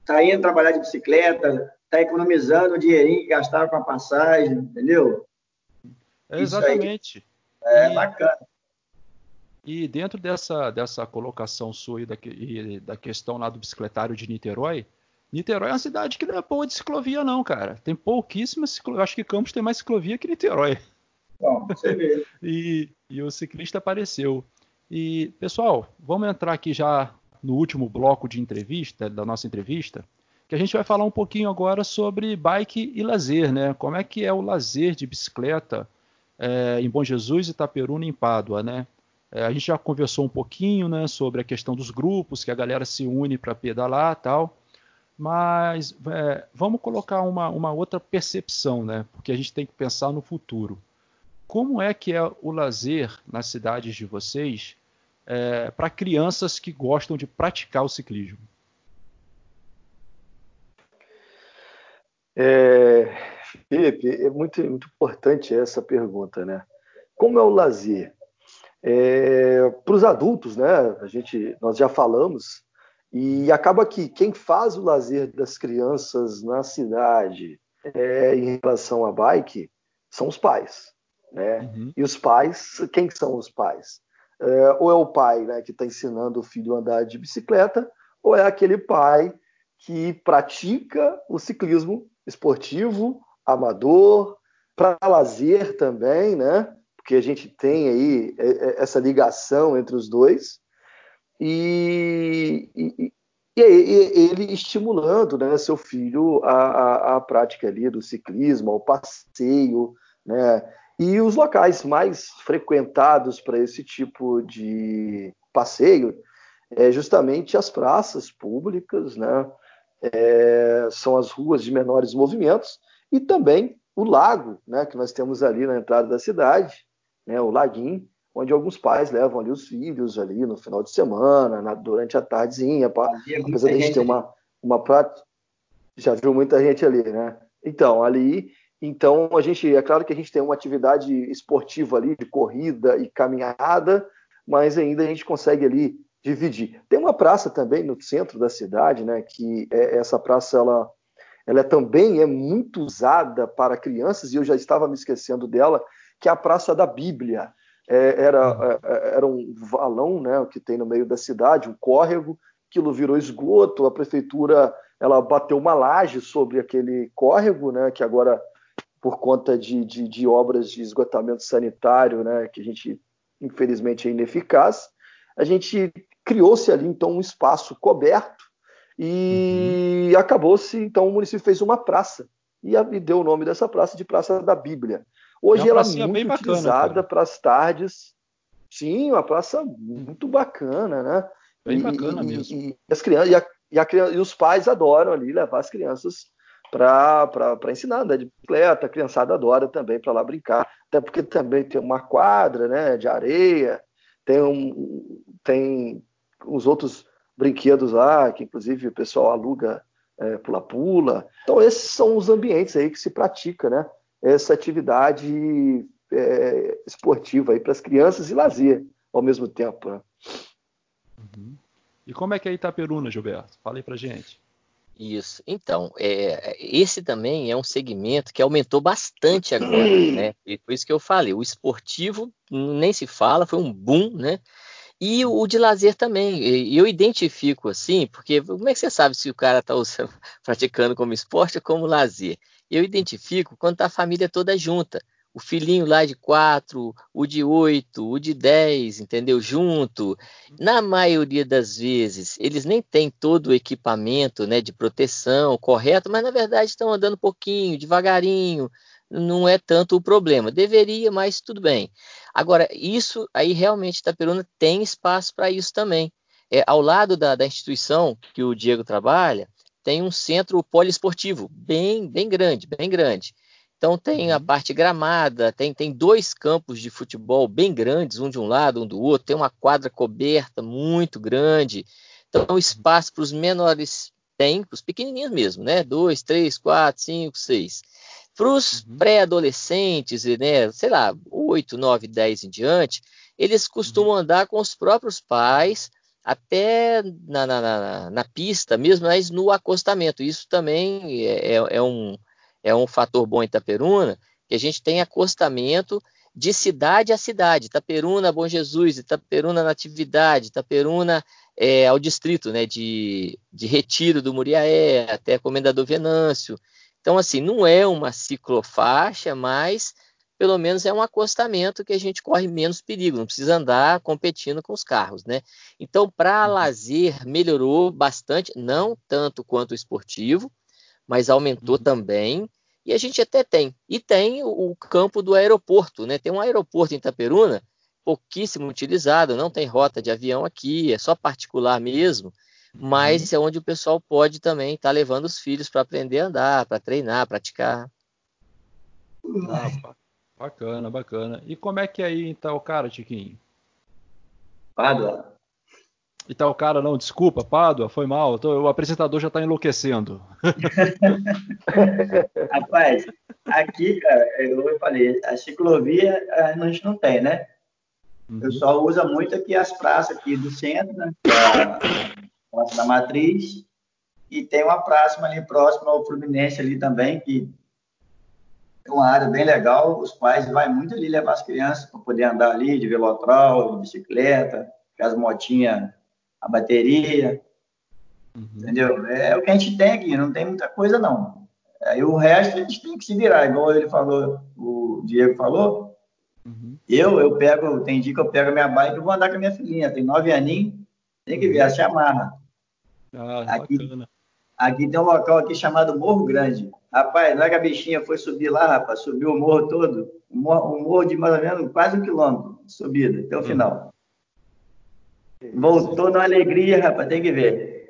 tá indo trabalhar de bicicleta, tá economizando o dinheirinho que gastava com a passagem, entendeu? Exatamente. é e, bacana. E dentro dessa, dessa colocação sua aí da, da questão lá do bicicletário de Niterói, Niterói é uma cidade que não é boa de ciclovia, não, cara. Tem pouquíssimas ciclovias. Acho que Campos tem mais ciclovia que Niterói. Bom, você vê. e, e o ciclista apareceu. E, pessoal, vamos entrar aqui já no último bloco de entrevista, da nossa entrevista, que a gente vai falar um pouquinho agora sobre bike e lazer, né? Como é que é o lazer de bicicleta é, em Bom Jesus, Itaperuna e em Pádua, né? É, a gente já conversou um pouquinho né, sobre a questão dos grupos, que a galera se une para pedalar tal. Mas é, vamos colocar uma, uma outra percepção, né? Porque a gente tem que pensar no futuro. Como é que é o lazer nas cidades de vocês é, para crianças que gostam de praticar o ciclismo? É, Felipe, é muito, muito importante essa pergunta, né? Como é o lazer? É, Para os adultos, né? A gente, nós já falamos e acaba que quem faz o lazer das crianças na cidade é, em relação à bike são os pais, né? Uhum. E os pais, quem são os pais? É, ou é o pai né, que está ensinando o filho a andar de bicicleta, ou é aquele pai que pratica o ciclismo esportivo, amador, para lazer também, né? porque a gente tem aí é, é, essa ligação entre os dois, e, e, e ele estimulando né, seu filho à, à, prática ali do ciclismo, ao passeio, né? E os locais mais frequentados para esse tipo de passeio é justamente as praças públicas, né? É, são as ruas de menores movimentos e também o lago, né, que nós temos ali na entrada da cidade, né, o laguinho, onde alguns pais levam ali os filhos ali no final de semana, na, durante a tardezinha, pra, apesar de a gente ter uma, uma prática, já viu muita gente ali, né? Então, ali, então a gente, é claro que a gente tem uma atividade esportiva ali, de corrida e caminhada, mas ainda a gente consegue ali dividir. Tem uma praça também no centro da cidade, né, que é, essa praça, ela, ela é, também é muito usada para crianças, e eu já estava me esquecendo dela, que é a Praça da Bíblia. É, era, uhum. é, é, era um valão né, que tem no meio da cidade, um córrego, aquilo virou esgoto, a prefeitura ela bateu uma laje sobre aquele córrego, né, que agora, por conta de, de, de obras de esgotamento sanitário, né, que a gente, infelizmente, é ineficaz, a gente criou-se ali, então, um espaço coberto e uhum. acabou-se, então, o município fez uma praça e, e deu o nome dessa praça de Praça da Bíblia. Hoje é ela é muito bacana, utilizada para as tardes. Sim, uma praça muito bacana, né? Bem e, bacana e, mesmo. E, as crianças, e, a, a, e, os pais adoram ali levar as crianças para ensinar a andar de bicicleta. A criançada adora também para lá brincar. Até porque também tem uma quadra né, de areia, tem, um, tem os outros brinquedos lá, que inclusive o pessoal aluga é, pula-pula. É, então, esses são os ambientes aí que se pratica, né? essa atividade é, esportiva para as crianças e lazer ao mesmo tempo. Né? Uhum. E como é que é Itaperuna, Gilberto? Fala aí para gente. Isso. Então, é, esse também é um segmento que aumentou bastante agora, né? E por isso que eu falei, o esportivo nem se fala, foi um boom, né? E o de lazer também. Eu identifico assim, porque como é que você sabe se o cara está praticando como esporte ou como lazer? Eu identifico quando está a família toda junta o filhinho lá de quatro, o de oito, o de dez, entendeu? Junto. Na maioria das vezes, eles nem têm todo o equipamento né, de proteção correto, mas na verdade estão andando um pouquinho, devagarinho. Não é tanto o problema. Deveria, mas tudo bem. Agora, isso aí realmente Itaperuna tem espaço para isso também. É, ao lado da, da instituição que o Diego trabalha, tem um centro poliesportivo bem, bem grande, bem grande. Então tem a uhum. parte gramada, tem, tem dois campos de futebol bem grandes, um de um lado, um do outro, tem uma quadra coberta muito grande. Então espaço para os menores tem, para os pequenininhos mesmo, né? Dois, três, quatro, cinco, seis. Para os uhum. pré-adolescentes, né, sei lá, oito, nove, dez em diante, eles costumam uhum. andar com os próprios pais até na, na, na, na pista, mesmo mas no acostamento. Isso também é, é, é um é um fator bom em Itaperuna, que a gente tem acostamento de cidade a cidade, Itaperuna, Bom Jesus, Itaperuna Natividade, Itaperuna é, ao distrito né, de, de Retiro do Muriaé, até Comendador Venâncio. Então, assim, não é uma ciclofaixa, mas pelo menos é um acostamento que a gente corre menos perigo, não precisa andar competindo com os carros, né? Então, para uhum. lazer, melhorou bastante, não tanto quanto o esportivo, mas aumentou uhum. também. E a gente até tem. E tem o, o, campo do aeroporto, né? Tem um aeroporto em Itaperuna, pouquíssimo utilizado, não tem rota de avião aqui, é só particular mesmo, mas uhum. é onde o pessoal pode também estar tá levando os filhos para aprender a andar, para treinar, praticar. Ah, bacana, bacana. E como é que é aí então, cara, Tiquinho? Pádua. E tal cara, não, desculpa, Pádua, foi mal, tô, o apresentador já está enlouquecendo. Rapaz, aqui, cara, eu falei, a ciclovia a gente não tem, né? Uhum. O pessoal usa muito aqui as praças aqui do centro, né? Praça da Matriz, e tem uma praça ali próxima ao Fluminense ali também, que é uma área bem legal, os pais vão muito ali levar as crianças para poder andar ali de velotrol, de bicicleta, com as motinhas a bateria, uhum. entendeu? É o que a gente tem aqui, não tem muita coisa não. Aí o resto a gente tem que se virar, igual ele falou, o Diego falou. Uhum. Eu, eu pego, tem dia que eu pego a minha bike e vou andar com a minha filhinha, tem nove aninhos, tem que ver, ela se amarra. Ah, aqui, bacana. aqui tem um local aqui chamado Morro Grande. Rapaz, lá que a bichinha foi subir lá, rapaz, subiu o morro todo, um morro, um morro de mais ou menos quase um quilômetro de subida, até o uhum. final. Voltou na alegria, rapaz, tem que ver.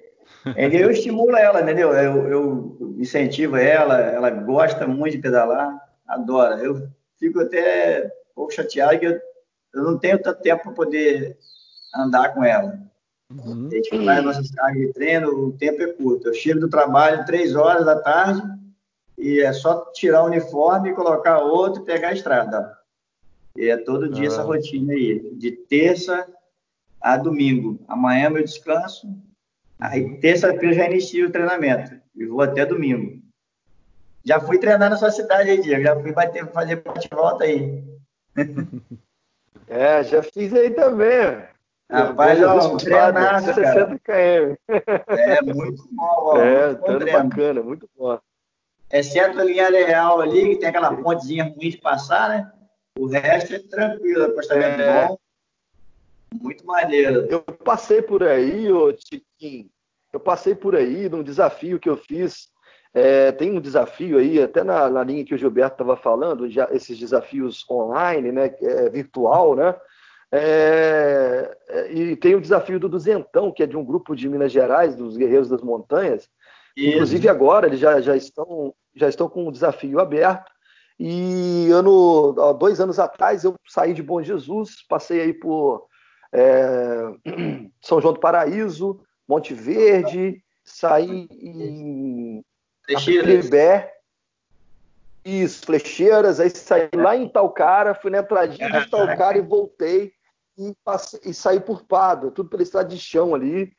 Eu estimulo ela, entendeu? Eu, eu incentivo ela, ela gosta muito de pedalar, adora. Eu fico até um pouco chateado que eu, eu não tenho tanto tempo para poder andar com ela. Uhum. A gente faz nossas cargas de treino, o tempo é curto. Eu chego do trabalho três horas da tarde e é só tirar o uniforme, colocar outro e pegar a estrada. E é todo dia essa rotina aí, de terça a domingo. Amanhã é meu descanso. Aí terça-feira já inicio o treinamento. E vou até domingo. Já fui treinar na sua cidade aí, Diego. Já fui bater, fazer bate-volta aí. É, já fiz aí também. Rapaz, ó, treinaço, 60 km. É, muito bom. Ó, é, bom bacana, muito bom. Exceto a linha real ali, que tem aquela pontezinha ruim de passar, né? O resto é tranquilo, acostamento é... bom. Muito maneiro. Eu passei por aí, ô Tiquinho. Eu passei por aí num desafio que eu fiz. É, tem um desafio aí, até na, na linha que o Gilberto estava falando, já, esses desafios online, né, é, virtual, né? É, é, e tem o desafio do Duzentão, que é de um grupo de Minas Gerais, dos Guerreiros das Montanhas. Isso. Inclusive agora eles já, já, estão, já estão com o desafio aberto. E ano, dois anos atrás eu saí de Bom Jesus, passei aí por é, São João do Paraíso, Monte Verde, saí em Flecheiras. Isso, Flecheiras, aí saí lá em Talcara, fui na entradinha de Talcara e voltei e, passei, e saí por Pado, tudo pela estrada de chão ali.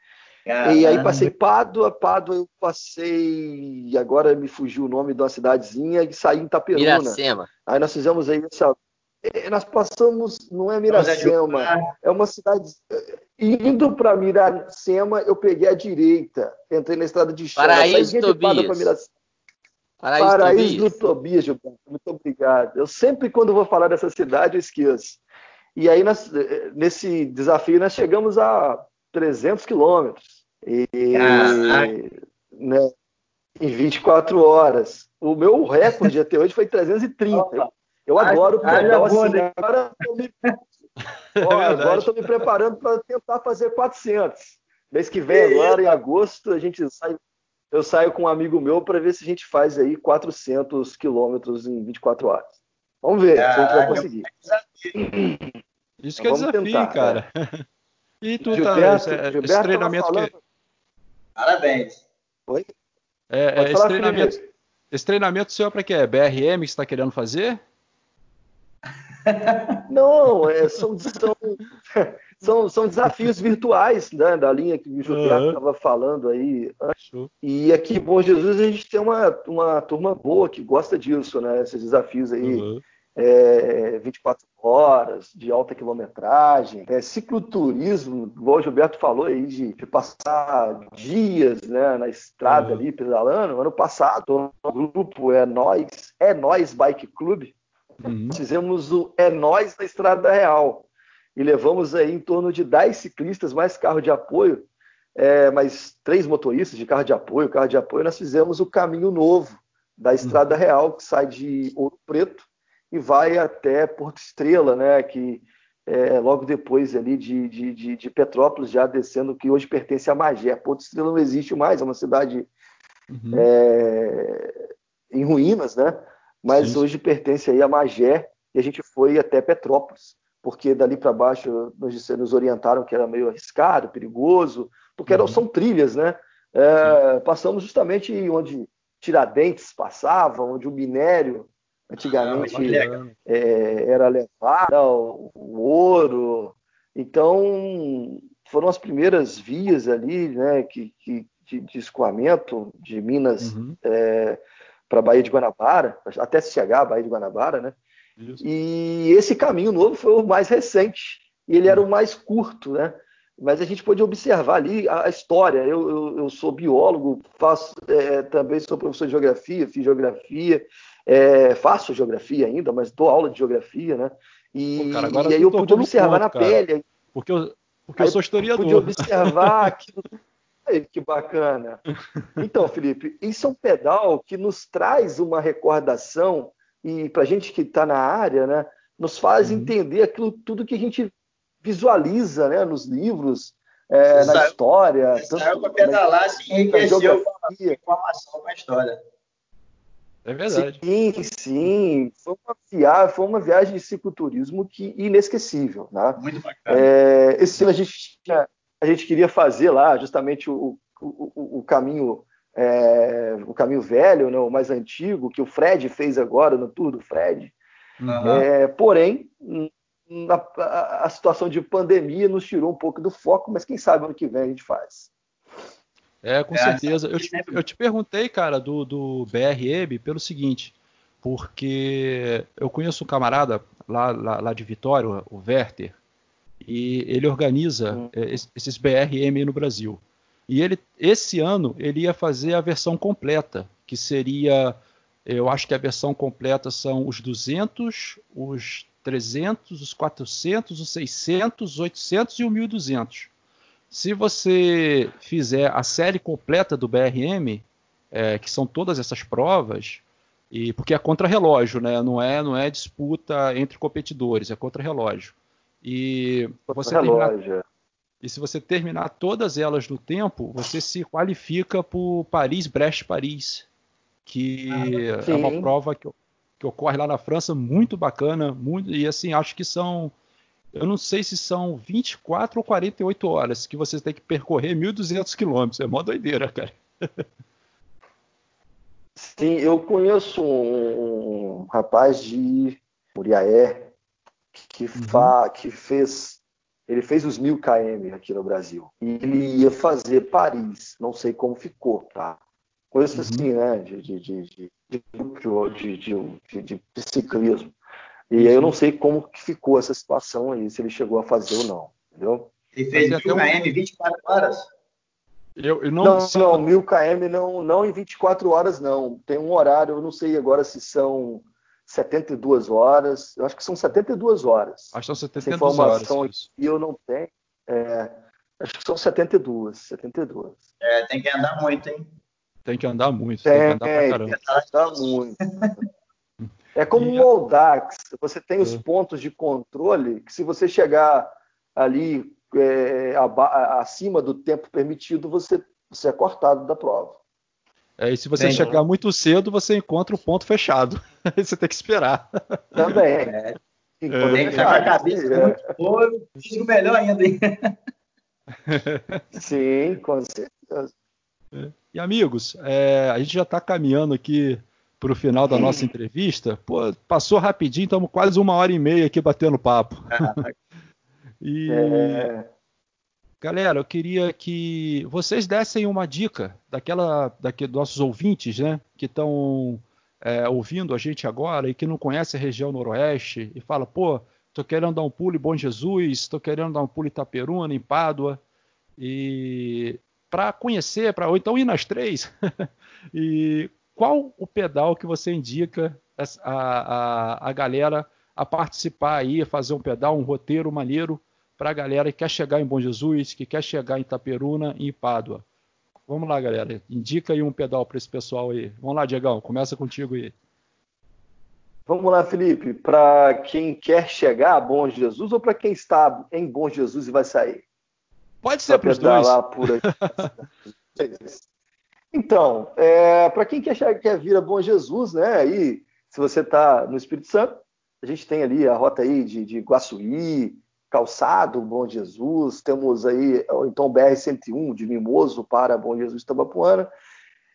Caramba. E aí passei Pádua, Pádua eu passei, agora me fugiu o nome de uma cidadezinha e saí em Itaperuna. Miracema. Aí nós fizemos aí essa... É, nós passamos, não é Miracema, é uma cidade... Indo para Miracema, eu peguei a direita, entrei na estrada de chão. Paraíso Tobias. Paraíso, Paraíso Tobias. do Tobias, Gilberto. Muito obrigado. Eu sempre, quando vou falar dessa cidade, eu esqueço. E aí, nós, nesse desafio, nós chegamos a 300 quilômetros. E, né, em 24 horas. O meu recorde até hoje foi 330. Eu adoro o pedal assim. Né? Agora eu me, ó, é estou me preparando para tentar fazer 400. Mês que vem, agora em agosto, a gente sai. Eu saio com um amigo meu para ver se a gente faz aí 400 quilômetros em 24 horas. Vamos ver se a gente vai conseguir. Isso que é desafio, tentar, cara. É. E tu Gilberto, tá. Esse, esse treinamento que. Parabéns. Oi? É, é esse, treinamento, esse treinamento seu é para quê? É BRM que você está querendo fazer? Não, é, são, são, são, são, desafios virtuais né, da linha que o Gilberto estava uhum. falando aí. E aqui em Bom Jesus a gente tem uma, uma turma boa que gosta disso, né? Esses desafios aí. Uhum é, 24 horas, de alta quilometragem, é, cicloturismo, igual o Gilberto falou aí, de, de passar dias né, na estrada uhum. ali pedalando. Ano passado, o grupo É Nós, É Nós Bike Club, uhum. fizemos o É Nós na Estrada Real. E levamos aí em torno de 10 ciclistas, mais carro de apoio, é, mais três motoristas de carro de apoio, carro de apoio, nós fizemos o caminho novo da Estrada uhum. Real, que sai de Ouro Preto e vai até Porto Estrela, né, que é, logo depois ali de, de, de, de, Petrópolis, já descendo, que hoje pertence a Magé. Porto Estrela não existe mais, é uma cidade uhum. é, em ruínas, né? Mas Sim. hoje pertence aí a Magé e a gente foi até Petrópolis, porque dali para baixo nos, nos, orientaram que era meio arriscado, perigoso, porque eram, uhum. são trilhas, né? É, passamos justamente onde Tiradentes passava, onde o minério Antigamente é, era levado o, o, ouro. Então, foram as primeiras vias ali, né, que, que de, de escoamento de Minas uhum. é, para a Baía de Guanabara, até se chegar à Baía de Guanabara, né? Isso. E esse caminho novo foi o mais recente e ele era o mais curto, né? Mas a gente pôde observar ali a, a história. Eu, eu, eu, sou biólogo, faço é, também sou professor de geografia, fiz geografia, é, faço geografia ainda, mas dou aula de geografia, né? E, Pô, cara, e aí eu pude observar ponto, na cara. pele. Porque eu, porque eu sou historiador. Pude observar aquilo. que bacana. Então, Felipe, isso é um pedal que nos traz uma recordação e para gente que está na área, né, nos faz uhum. entender aquilo tudo que a gente visualiza, né, nos livros, é, na história. Saiu para pedalar, se enriqueceu com a informação com a história. É verdade. Sim, sim. Foi uma viagem, foi uma viagem de cicloturismo que inesquecível. Né? Muito bacana. É, esse ano a gente, tinha, a gente queria fazer lá justamente o, o, o caminho é, o caminho velho, né, o mais antigo, que o Fred fez agora no Tour do Fred. Uhum. É, porém, na, a, a, situação de pandemia nos tirou um pouco do foco, mas quem sabe ano que vem a gente faz. É, com é, certeza. Eu te, eu te, perguntei, cara, do, do BRM pelo seguinte, porque eu conheço um camarada lá, lá, lá de Vitória, o Werther, e ele organiza hum. É, esses BRM no Brasil. E ele, esse ano, ele ia fazer a versão completa, que seria, eu acho que a versão completa são os 200, os 300, os 400, os 600, os 800 e o 1200. Se você fizer a série completa do BRM, é, que são todas essas provas, e porque é contra-relógio, né? Não é, não é disputa entre competidores, é contra-relógio. E você terminar, e se você terminar todas elas no tempo, você se qualifica para o Paris-Brest-Paris, que ah, é uma prova que, que ocorre lá na França, muito bacana, muito, e assim, acho que são eu não sei se são 24 ou 48 horas que você tem que percorrer 1.200 quilômetros. É mó doideira, cara. Sim, eu conheço um rapaz de Muriaé que, uhum. fa, que fez Ele fez os mil km aqui no Brasil. E ele ia fazer Paris. Não sei como ficou, tá? Coisas uhum. assim, né? De, de, de, de, de ciclismo. E aí eu não sei como que ficou essa situação aí, se ele chegou a fazer ou não. Entendeu? Ele fez mil km 24 horas? Eu, eu não, não, não, mil km não, não em 24 horas, não. Tem um horário, eu não sei agora se são 72 horas. Eu acho que são 72 horas. Acho que são 72 horas. Essa informação aqui eu não tenho. É, acho que são 72, 72. É, tem que andar muito, hein? Tem que andar muito, tem, tem que andar pra caramba. Tem que andar muito. É como um Moldax, você tem os é. pontos de controle que se você chegar ali é, acima do tempo permitido, você, você é cortado da prova. É, e se você chegar muito cedo, você encontra o ponto fechado. você tem que esperar. Também. É. Tem que ficar a cabeça é. muito boa, fico melhor ainda. Hein? Sim, com certeza. É. E amigos, é, a gente já está caminhando aqui para o final da nossa entrevista. Pô, passou rapidinho, estamos quase uma hora e meia aqui batendo papo. e é... galera, eu queria que vocês dessem uma dica daquela, daqueles nossos ouvintes, né, que estão é, ouvindo a gente agora e que não conhece a região noroeste e fala, pô, tô querendo dar um pulo em Bom Jesus, tô querendo dar um pulo em Itaperuna, em Pádua e para conhecer, para ou então ir nas três e qual o pedal que você indica a, a, a galera a participar aí, a fazer um pedal, um roteiro maneiro para a galera que quer chegar em Bom Jesus, que quer chegar em Itaperuna e em Pádua. Vamos lá, galera. Indica aí um pedal para esse pessoal aí. Vamos lá, Diegão. Começa contigo aí. Vamos lá, Felipe. Para quem quer chegar a Bom Jesus ou para quem está em Bom Jesus e vai sair? Pode ser para os dois. Por Então, é, para quem quer, quer vir a Bom Jesus, né? Aí, se você está no Espírito Santo, a gente tem ali a rota aí de, de Guaçuí, Calçado, Bom Jesus, temos aí então BR-101 de Mimoso para Bom Jesus Tabapuana.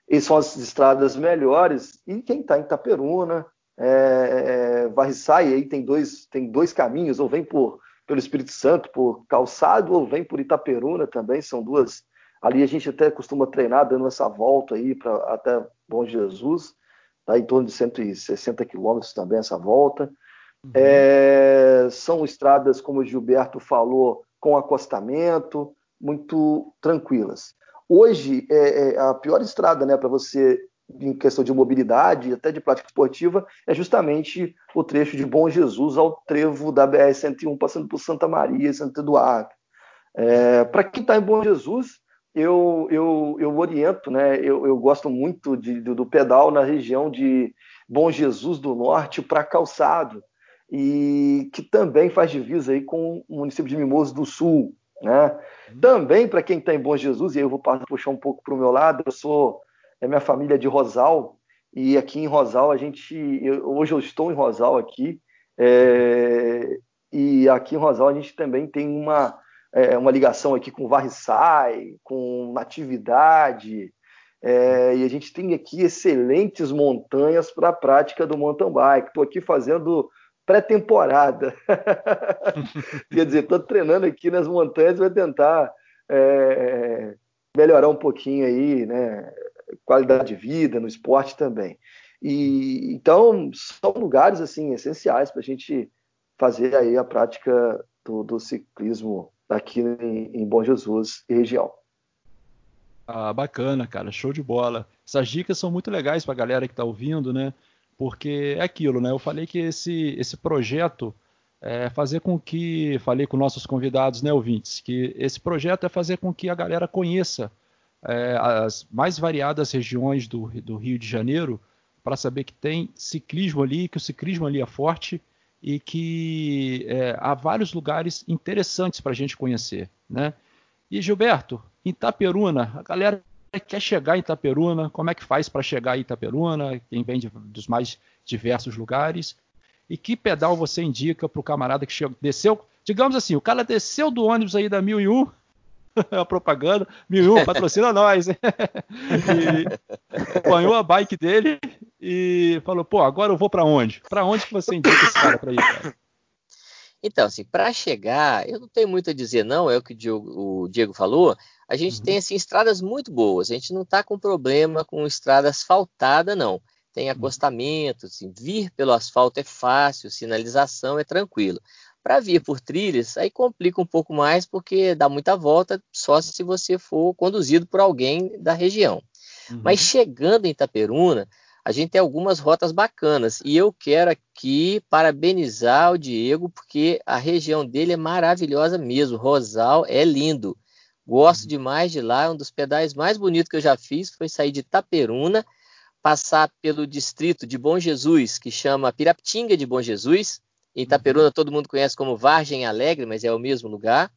E são as estradas melhores. E quem está em Itaperuna, é, é, aí tem dois, tem dois caminhos, ou vem por, pelo Espírito Santo, por Calçado, ou vem por Itaperuna também, são duas Ali a gente até costuma treinar dando essa volta aí para até Bom Jesus, tá em torno de 160 quilômetros também essa volta. Uhum. É, são estradas, como o Gilberto falou, com acostamento, muito tranquilas. Hoje, é, é a pior estrada né, para você, em questão de mobilidade, até de prática esportiva, é justamente o trecho de Bom Jesus ao trevo da BR-101, passando por Santa Maria e Santo Eduardo. É, para quem está em Bom Jesus, eu, eu, eu oriento, né? Eu, eu gosto muito de, do, do, pedal na região de Bom Jesus do Norte para Calçado, e que também faz divisa aí com o município de Mimoso do Sul. Né? Uhum. Também para quem está em Bom Jesus, e aí eu vou puxar um pouco para o meu lado, eu sou é minha família de Rosal, e aqui em Rosal a gente. Eu, hoje eu estou em Rosal aqui, é, e aqui em Rosal a gente também tem uma é, uma ligação aqui com Varriçai, com Natividade, é, e a gente tem aqui excelentes montanhas para a prática do mountain bike. Estou aqui fazendo pré-temporada. Quer dizer, estou treinando aqui nas montanhas para tentar é, melhorar um pouquinho aí, né? Qualidade de vida no esporte também. E então são lugares assim essenciais para a gente fazer aí a prática do, do ciclismo aqui em, em Bom Jesus e região. Ah, bacana, cara, show de bola. Essas dicas são muito legais para a galera que está ouvindo, né? Porque é aquilo, né? Eu falei que esse, esse projeto é fazer com que, falei com nossos convidados, né, ouvintes, que esse projeto é fazer com que a galera conheça é, as mais variadas regiões do, do Rio de Janeiro para saber que tem ciclismo ali, que o ciclismo ali é forte e que é, há vários lugares interessantes para a gente conhecer. Né? E Gilberto, em Itaperuna, a galera quer chegar em Itaperuna, como é que faz para chegar em Itaperuna, quem vem de, dos mais diversos lugares, e que pedal você indica para o camarada que chegou, desceu, digamos assim, o cara desceu do ônibus aí da 1001, a propaganda, 1001, patrocina nós, e apanhou a bike dele e falou, pô, agora eu vou para onde? Para onde que você indica esse cara para ir, cara? Então, assim, para chegar, eu não tenho muito a dizer, não, é o que o Diego, o Diego falou. A gente uhum. tem, assim, estradas muito boas. A gente não está com problema com estrada asfaltada, não. Tem uhum. acostamento, assim, vir pelo asfalto é fácil, sinalização é tranquilo. Para vir por trilhas, aí complica um pouco mais, porque dá muita volta só se você for conduzido por alguém da região. Uhum. Mas chegando em Itaperuna, a gente tem algumas rotas bacanas. E eu quero aqui parabenizar o Diego, porque a região dele é maravilhosa mesmo. Rosal é lindo. Gosto uhum. demais de lá. Um dos pedais mais bonitos que eu já fiz foi sair de Itaperuna, passar pelo distrito de Bom Jesus, que chama Pirapitinga de Bom Jesus. Em Itaperuna uhum. todo mundo conhece como Vargem Alegre, mas é o mesmo lugar.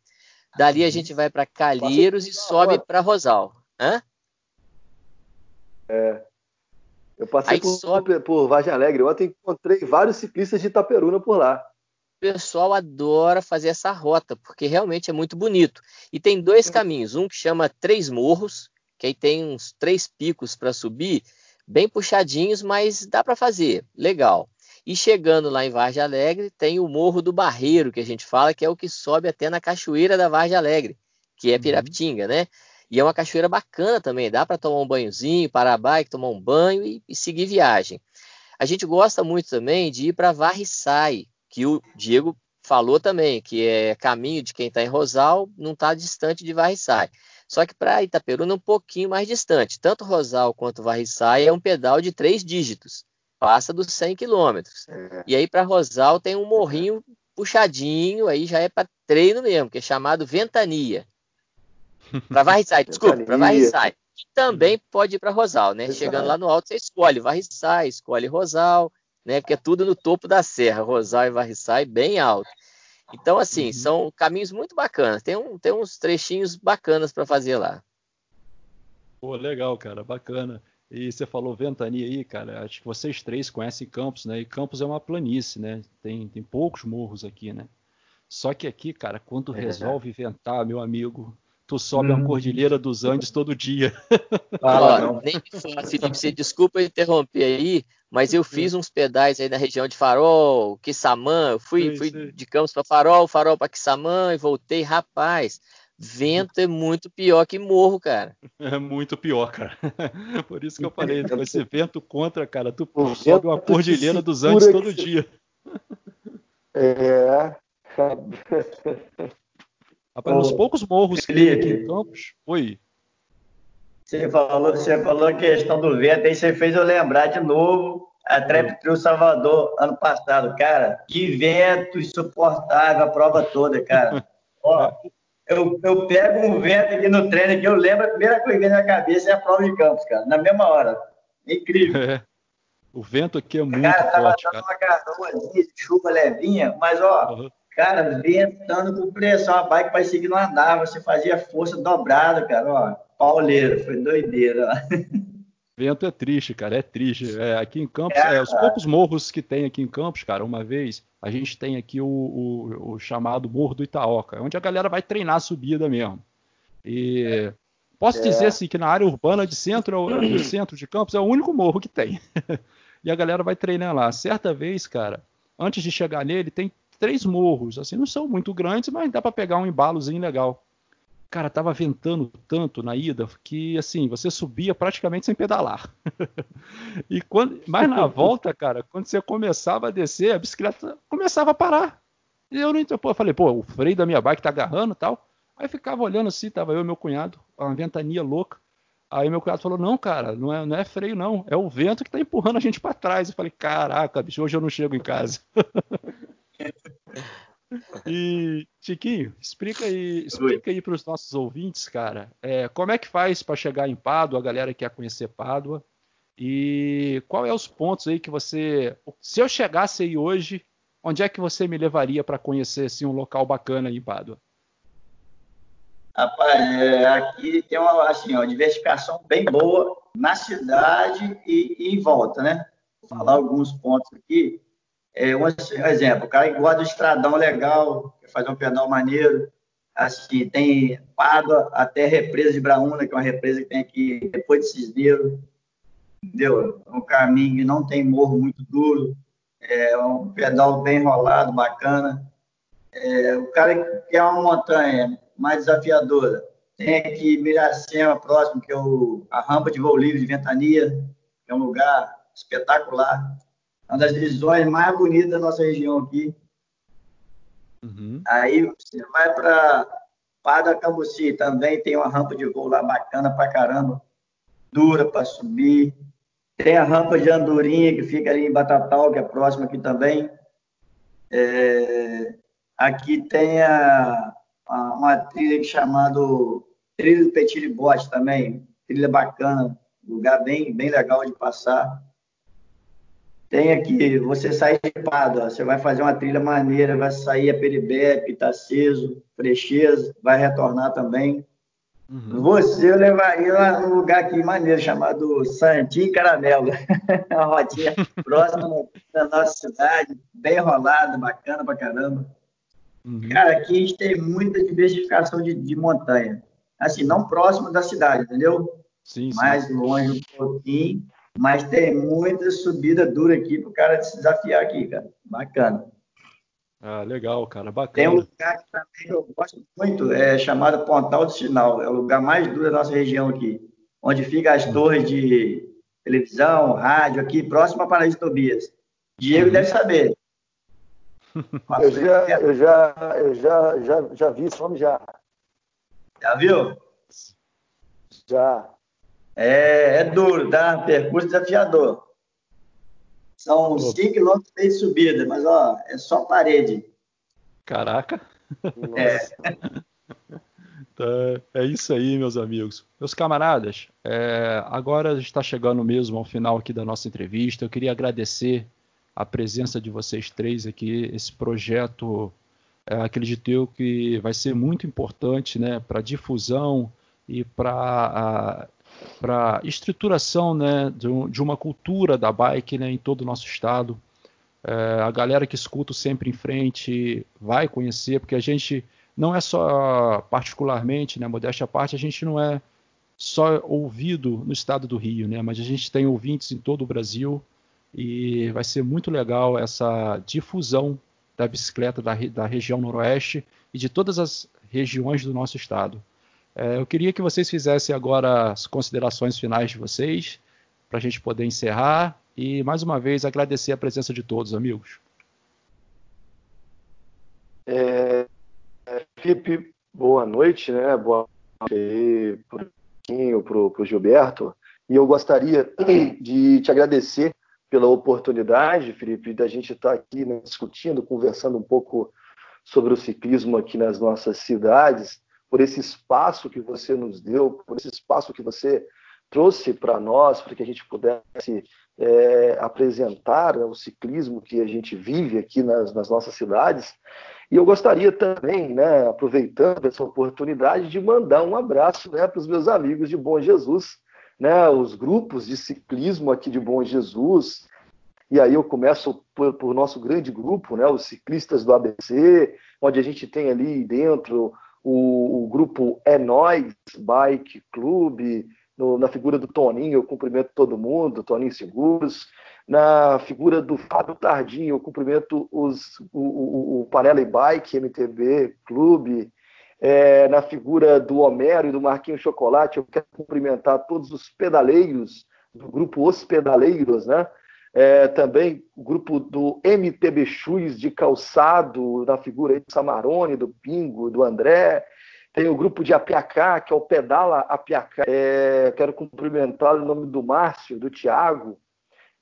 Dali a uhum. gente vai para Calheiros e sobe para Rosal. Hã? É, eu passei por, sobe... por Vargem Alegre. Ontem encontrei vários ciclistas de Itaperuna por lá. O pessoal adora fazer essa rota, porque realmente é muito bonito. E tem dois caminhos. Um que chama Três Morros, que aí tem uns três picos para subir, bem puxadinhos, mas dá para fazer. Legal. E chegando lá em Vargem Alegre, tem o Morro do Barreiro, que a gente fala que é o que sobe até na Cachoeira da Vargem Alegre, que é uhum. Pirapitinga, né? E é uma cachoeira bacana também, dá para tomar um banhozinho, parar a bike, tomar um banho e, e, seguir viagem. A gente gosta muito também de ir para Varriçai, que o Diego falou também, que é caminho de quem está em Rosal, não está distante de Varriçai. Só que para Itaperuna é um pouquinho mais distante. Tanto Rosal quanto Varriçai é um pedal de três dígitos, passa dos 100 quilômetros. É. E aí para Rosal tem um morrinho puxadinho, aí já é para treino mesmo, que é chamado Ventania. Para Varriçai, desculpa, para Varriçai. E também pode ir para Rosal, né? Chegando lá no alto, você escolhe Varriçai, escolhe Rosal, né? Porque é tudo no topo da serra, Rosal e Varriçai, bem alto. Então, assim, uhum. são caminhos muito bacanas. Tem, um, tem uns trechinhos bacanas para fazer lá. Pô, legal, cara, bacana. E você falou ventania aí, cara. Acho que vocês três conhecem Campos, né? E Campos é uma planície, né? Tem, tem poucos morros aqui, né? Só que aqui, cara, quando é resolve ventar, meu amigo, tu sobe hum. a cordilheira dos Andes todo dia. Ó, nem Felipe, você desculpa interromper aí, mas eu fiz uns pedais aí na região de Farol, Quissamã, fui, fui de Campos para Farol, Farol para Quissamã e voltei, rapaz. Vento é muito pior que morro, cara. É muito pior, cara. Por isso que eu falei, com esse vento contra, cara, tu o sobe uma cordilheira dos Andes todo dia. É. Rapaz, nos poucos morros que tem aqui em Campos. Oi. Você falou, você falou a questão do vento, aí você fez eu lembrar de novo a Trap Trio Salvador ano passado. Cara, que vento insuportável a prova toda, cara. Ó, eu, eu pego um vento aqui no treino que eu lembro, a primeira coisa que vem na cabeça é a prova de Campos, cara, na mesma hora. Incrível. É. O vento aqui é muito cara, forte, tava cara. Uma chuva levinha, mas ó, uhum. Cara, ventando com pressão, a bike vai seguir no andar, você fazia força dobrada, cara, ó, pauleiro, foi doideira. Vento é triste, cara, é triste. É, aqui em Campos, é, é, os poucos morros que tem aqui em Campos, cara, uma vez, a gente tem aqui o, o, o chamado Morro do Itaoca, onde a galera vai treinar a subida mesmo. E posso é. dizer assim que na área urbana de centro, do centro de Campos, é o único morro que tem. e a galera vai treinar lá. Certa vez, cara, antes de chegar nele, tem três morros, assim, não são muito grandes, mas dá para pegar um embalozinho legal. Cara, tava ventando tanto na ida que assim, você subia praticamente sem pedalar. e quando, mas na volta, cara, quando você começava a descer, a bicicleta começava a parar. E eu não pô, eu falei, pô, o freio da minha bike tá agarrando, tal. Aí ficava olhando assim, tava eu e meu cunhado, uma ventania louca. Aí meu cunhado falou: Não, cara, não é, não é freio, não. É o vento que tá empurrando a gente para trás. Eu falei: Caraca, bicho, hoje eu não chego em casa. E, Chiquinho, explica aí, explica aí para os nossos ouvintes, cara, é, como é que faz para chegar em Pádua, a galera que quer conhecer Pádua, e qual é os pontos aí que você, se eu chegasse aí hoje, onde é que você me levaria para conhecer assim, um local bacana aí em Pádua? Rapaz, é, aqui tem uma, assim, diversificação bem boa na cidade e, e em volta, né? Vou falar alguns pontos aqui. É, um exemplo, o cara gosta do estradão legal, quer fazer um pedal maneiro, assim, tem Pádua até represa de Braúna, que é uma represa que tem aqui depois de Cisneiro, entendeu? Um caminho que não tem morro muito duro, é um pedal bem enrolado, bacana. É, o cara que quer uma montanha mais desafiadora, tem aqui Miracema, próximo, que é o, a rampa de voo livre de Ventania, que é um lugar espetacular. Uma das visões mais bonitas da nossa região aqui. Uhum. Aí você vai para Pada Cambuci, também tem uma rampa de voo lá bacana pra caramba, dura para subir. Tem a rampa de Andorinha, que fica ali em Batatal, que é próxima aqui também. É, aqui tem a, a, uma trilha chamada Trilha do Petit Bote também, trilha bacana, lugar bem, bem legal de passar. Tem aqui, você sai de Pádua, você vai fazer uma trilha maneira, vai sair a Peribepe, Itaceso, Frecheza, vai retornar também. Uhum. Você eu levaria lá num lugar aqui maneiro, chamado Santinho Caramelo. uma rodinha próxima da nossa cidade, bem rolada, bacana pra caramba. Uhum. Cara, aqui a gente tem muita diversificação de, de montanha. Assim, não próximo da cidade, entendeu? Sim, sim. Mais longe um pouquinho mas tem muita subida dura aqui para o cara se desafiar aqui, cara. Bacana. Ah, legal, cara, bacana. Tem um lugar que também eu gosto muito, é chamado Pontal do Sinal. É o lugar mais duro da nossa região aqui, onde fica as torres de televisão, rádio aqui, próximo a Paraíso Tobias. Diego uhum. deve saber. Eu já, eu já, eu já, já, já vi esse nome já. Já viu? Já. É, é duro, tá? Percurso desafiador. São 5 km de subida, mas ó, é só parede. Caraca! É. Tá, é isso aí, meus amigos. Meus camaradas, é, agora está chegando mesmo ao final aqui da nossa entrevista. Eu queria agradecer a presença de vocês três aqui. Esse projeto, é, acredito eu que vai ser muito importante né, para difusão e para para estruturação né, de, de, uma cultura da bike né, em todo o nosso estado. É, a galera que escuta sempre em frente vai conhecer, porque a gente não é só, particularmente, né, modéstia à parte, a gente não é só ouvido no estado do Rio, né, mas a gente tem ouvintes em todo o Brasil e vai ser muito legal essa difusão da bicicleta da, da região noroeste e de todas as regiões do nosso estado. É, eu queria que vocês fizessem agora as considerações finais de vocês, para a gente poder encerrar. E, mais uma vez, agradecer a presença de todos, amigos. É, Felipe, boa noite, né? Boa noite para o Gilberto. E eu gostaria de te agradecer pela oportunidade, Felipe, da gente estar aqui né, discutindo, conversando um pouco sobre o ciclismo aqui nas nossas cidades por esse espaço que você nos deu, por esse espaço que você trouxe para nós, para que a gente pudesse é, apresentar né, o ciclismo que a gente vive aqui nas, nas, nossas cidades. E eu gostaria também, né, aproveitando essa oportunidade, de mandar um abraço né, para os meus amigos de Bom Jesus, né, os grupos de ciclismo aqui de Bom Jesus. E aí eu começo por, por nosso grande grupo, né, os ciclistas do ABC, onde a gente tem ali dentro o, o grupo É Nós Bike Clube, no, na figura do Toninho, eu cumprimento todo mundo, Toninho Seguros. Na figura do Fábio Tardinho, eu cumprimento os, o, o, o Panela e Bike, MTB Clube. É, na figura do Homero e do Marquinho Chocolate, eu quero cumprimentar todos os pedaleiros do grupo Os Pedaleiros, né? É, também o grupo do MTB Chus de calçado, na figura do Samarone, do Pingo, do André. Tem o grupo de Apiacá, que é o Pedala Apiacá. É, quero cumprimentar o nome do Márcio, do Tiago.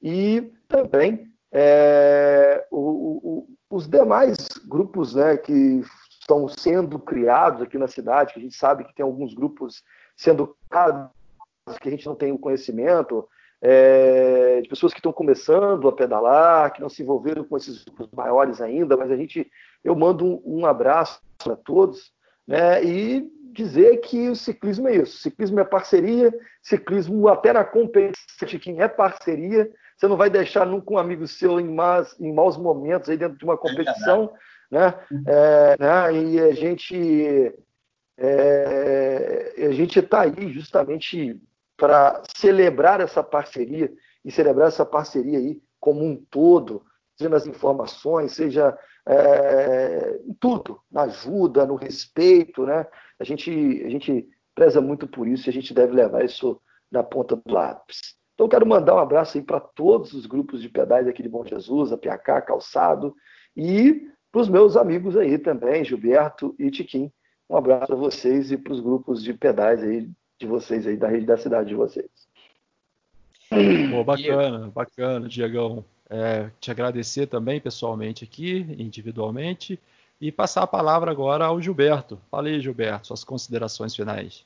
E também é, o, o, os demais grupos né, que estão sendo criados aqui na cidade, que a gente sabe que tem alguns grupos sendo criados que a gente não tem o conhecimento, é, de pessoas que estão começando a pedalar, que não se envolveram com esses grupos maiores ainda, mas a gente, eu mando um, um abraço para todos, né, e dizer que o ciclismo é isso, ciclismo é parceria, ciclismo até na competição é parceria, você não vai deixar nunca um amigo seu em, más, em maus momentos aí dentro de uma competição, né, é, né, e a gente é, a gente está aí justamente para celebrar essa parceria e celebrar essa parceria aí como um todo, seja nas informações, seja é, em tudo, na ajuda, no respeito, né? A gente, a gente preza muito por isso e a gente deve levar isso na ponta do lápis. Então, quero mandar um abraço aí para todos os grupos de pedais aqui de Bom Jesus, a Piacá, Calçado, e para os meus amigos aí também, Gilberto e Tiquim. Um abraço para vocês e para os grupos de pedais aí de vocês aí, da rede da cidade de vocês. Pô, bacana, bacana, Diegão. É, te agradecer também pessoalmente aqui, individualmente, e passar a palavra agora ao Gilberto. Fala aí, Gilberto, suas considerações finais.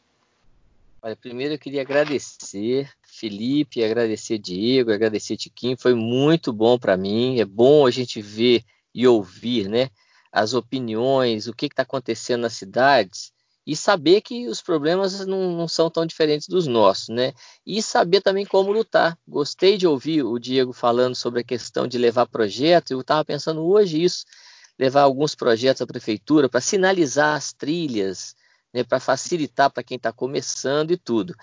Olha, primeiro eu queria agradecer Felipe, agradecer Diego, agradecer Tiquinho, foi muito bom para mim. É bom a gente ver e ouvir, né, as opiniões, o que está acontecendo nas cidades e saber que os problemas não, não, são tão diferentes dos nossos, né? E saber também como lutar. Gostei de ouvir o Diego falando sobre a questão de levar projetos. Eu estava pensando hoje isso, levar alguns projetos à prefeitura para sinalizar as trilhas, né, para facilitar para quem está começando e tudo.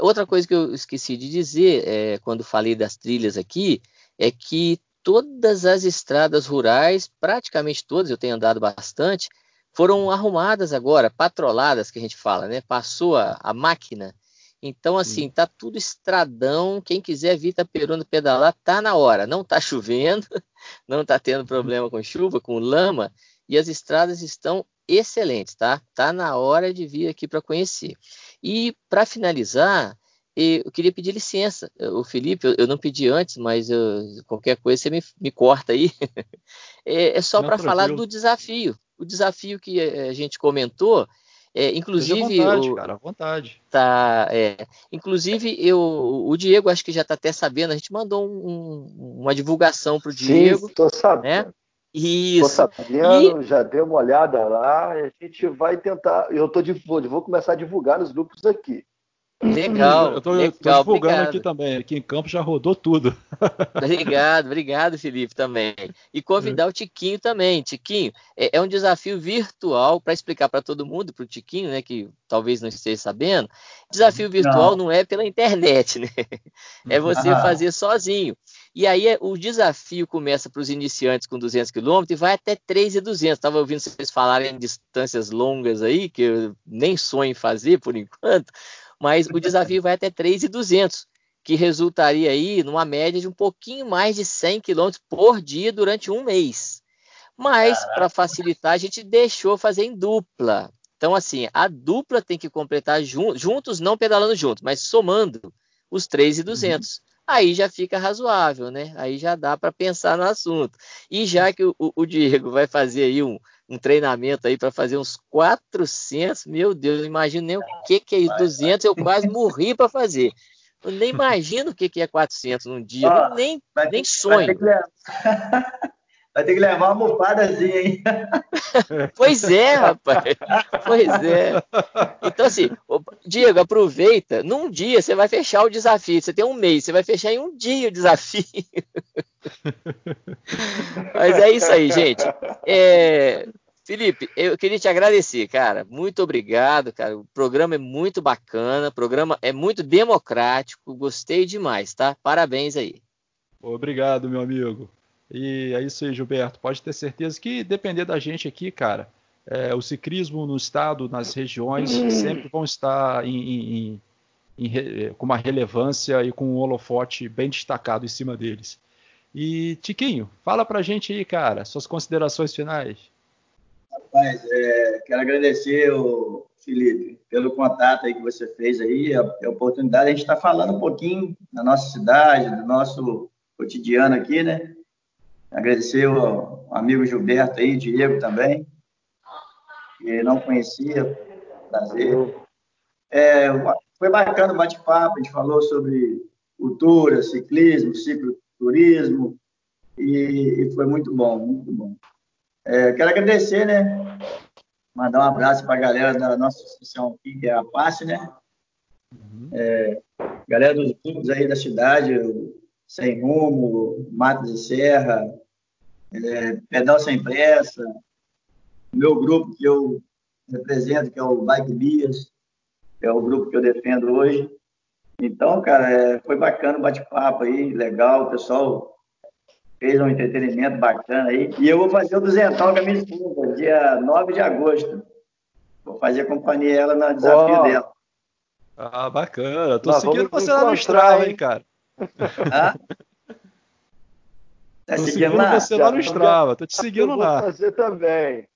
Outra coisa que eu esqueci de dizer é, quando falei das trilhas aqui é que todas as estradas rurais, praticamente todas, eu tenho andado bastante, foram arrumadas agora, patroladas que a gente fala, né? Passou a, a máquina. Então, assim, tá tudo estradão. Quem quiser vir Itaperuna pedalar, tá na hora. Não tá chovendo, não tá tendo problema com chuva, com lama, e as estradas estão excelentes, tá? Tá na hora de vir aqui para conhecer. E para finalizar, eu queria pedir licença. O Felipe, eu não pedi antes, mas eu, qualquer coisa você me, me corta aí. é, é, só para falar do desafio. O desafio que a gente comentou, é, inclusive. à vontade, o, cara, à vontade. Tá, é, inclusive, eu, o Diego, acho que já está até sabendo, a gente mandou um, uma divulgação para o Diego. Estou sabendo. Né? Isso. Estou sabendo, e... já dei uma olhada lá, a gente vai tentar. Eu tô, vou começar a divulgar nos grupos aqui. Legal. Eu tô, legal, tô divulgando obrigado. aqui também. Aqui em campo já rodou tudo. Obrigado, obrigado, Felipe, também. E convidar o Tiquinho também. Tiquinho, é, é um desafio virtual para explicar para todo mundo, para o Tiquinho, né, que talvez não esteja sabendo. Desafio virtual não, não é pela internet, né? É você ah. fazer sozinho. E aí o desafio começa para os iniciantes com 200 quilômetros e vai até 3,200. Estava ouvindo vocês falarem em distâncias longas aí, que eu nem sonho em fazer por enquanto, mas o desafio vai até 3,200, que resultaria aí numa média de um pouquinho mais de 100 quilômetros por dia durante um mês. Mas, para facilitar, a gente deixou fazer em dupla. Então, assim, a dupla tem que completar jun juntos, não pedalando juntos, mas somando os 3,200. Uhum aí já fica razoável, né? Aí já dá para pensar no assunto. E já que o, o Diego vai fazer aí um, um treinamento aí para fazer uns 400, meu Deus, não imagino nem o que, que é isso. 200 eu quase morri para fazer. Eu nem imagino o que, que é 400 num dia, oh, nem, nem sonho. Vai ter que levar uma almofadazinha, hein? pois é, rapaz. Pois é. Então, assim, Diego, aproveita. Num dia você vai fechar o desafio. Você tem um mês, você vai fechar em um dia o desafio. Mas é isso aí, gente. É... Felipe, eu queria te agradecer, cara. Muito obrigado, cara. O programa é muito bacana, o programa é muito democrático. Gostei demais, tá? Parabéns aí. Obrigado, meu amigo. E é isso aí, Gilberto. Pode ter certeza que depender da gente aqui, cara, é, o ciclismo no estado, nas regiões, sempre vão estar em, em, em, com uma relevância e com um holofote bem destacado em cima deles. E Tiquinho, fala pra gente aí, cara, suas considerações finais. Rapaz, é, quero agradecer o Felipe pelo contato aí que você fez aí, a, a oportunidade. A gente está falando um pouquinho da nossa cidade, do nosso cotidiano aqui, né? Agradecer o amigo Gilberto aí, Diego também, que não conhecia, prazer. É, foi bacana o bate-papo, a gente falou sobre cultura, ciclismo, cicloturismo, e, e foi muito bom, muito bom. É, quero agradecer, né? Mandar um abraço para a galera da nossa associação aqui, que é a PASSE, né? Uhum. É, galera dos grupos aí da cidade, sem Rumo, Matos e Serra, é, Pedal Sem Pressa, meu grupo que eu represento, que é o Bike Bias, que é o grupo que eu defendo hoje. Então, cara, é, foi bacana o bate-papo aí, legal, o pessoal fez um entretenimento bacana aí. E eu vou fazer o duzentão com a minha esposa, dia 9 de agosto. Vou fazer companhia ela no desafio oh. dela. Ah, bacana. Tô Nós seguindo você lá no Strava, hein, cara. Tá Tô seguindo lá? você lá no Strava. Tô te seguindo lá. Vou fazer também.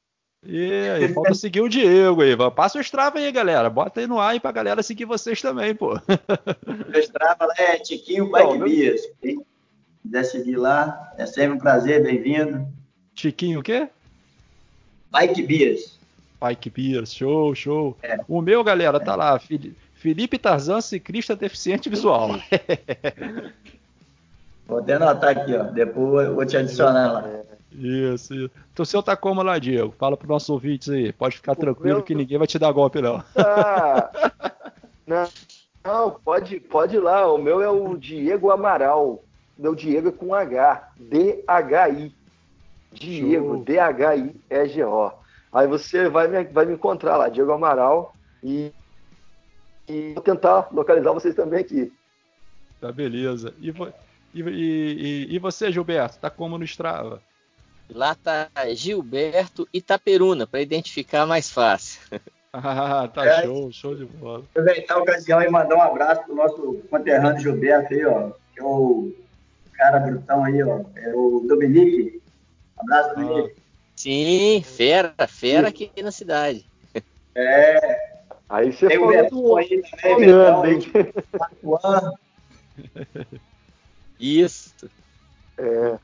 E aí, falta seguir o Diego aí. Passa o Strava aí, galera. Bota aí no ar aí pra galera seguir vocês também, pô. O Strava lá é Tiquinho Bike Bias. Quem quiser seguir lá, é sempre um prazer, bem-vindo. Tiquinho o quê? Bike Bias. Bike Bias, show, show. É. O meu, galera, tá lá. Felipe Tarzan, ciclista deficiente visual. Vou até anotar aqui, ó. Depois eu vou te adicionar lá. Isso, isso. Então, o seu tá como lá, Diego? Fala para nossos ouvintes aí. Pode ficar o tranquilo meu... que ninguém vai te dar golpe, não. Ah, não, não, pode, pode ir lá. O meu é o Diego Amaral. Meu Diego é com H. D-H-I. Diego, D-H-I-E-G-O. Aí você vai me, vai me encontrar lá, Diego Amaral. E, e vou tentar localizar vocês também aqui. Tá, beleza. E, e, e, e você, Gilberto, tá como no Strava? Lá tá Gilberto Itaperuna, para identificar mais fácil. Ah, tá é, show, show de bola. Aproveitar a ocasião e mandar um abraço pro nosso conterrâneo Gilberto aí, ó, que é o cara brutão aí, ó, é o Dominique. Abraço, ah. Dominique. Sim, fera, fera aqui na cidade. É. Aí você Tem falou do aí também, Betão, Isso. É.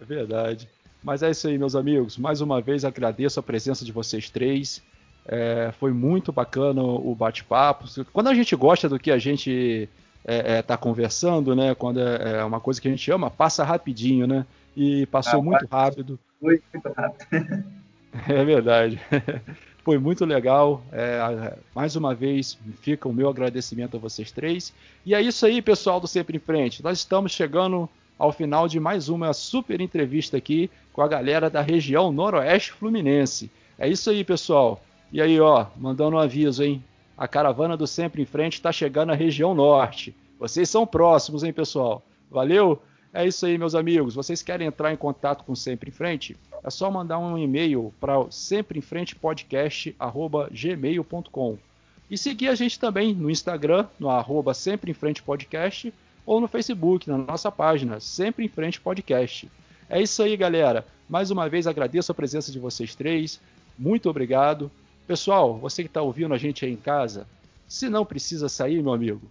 É verdade. Mas é isso aí, meus amigos. Mais uma vez agradeço a presença de vocês três. É, foi muito bacana o bate-papo. Quando a gente gosta do que a gente está é, é, tá conversando, né? Quando é, é, uma coisa que a gente ama, passa rapidinho, né? E passou ah, muito rápido. Muito rápido. É verdade. Foi muito legal. É, mais uma vez, fica o meu agradecimento a vocês três. E é isso aí, pessoal do Sempre em Frente. Nós estamos chegando ao final de mais uma super entrevista aqui com a galera da região Noroeste Fluminense. É isso aí, pessoal. E aí, ó, mandando um aviso, hein? A caravana do Sempre em Frente está chegando à região Norte. Vocês são próximos, hein, pessoal? Valeu? É isso aí, meus amigos. Vocês querem entrar em contato com Sempre em Frente? É só mandar um e-mail para sempreemfrentepodcast@gmail.com e seguir a gente também no Instagram, no arroba Sempre em Frente Podcast ou no Facebook, na nossa página, Sempre em Frente Podcast. É isso aí, galera. Mais uma vez agradeço a presença de vocês três. Muito obrigado. Pessoal, você que está ouvindo a gente aí em casa, se não precisa sair, meu amigo,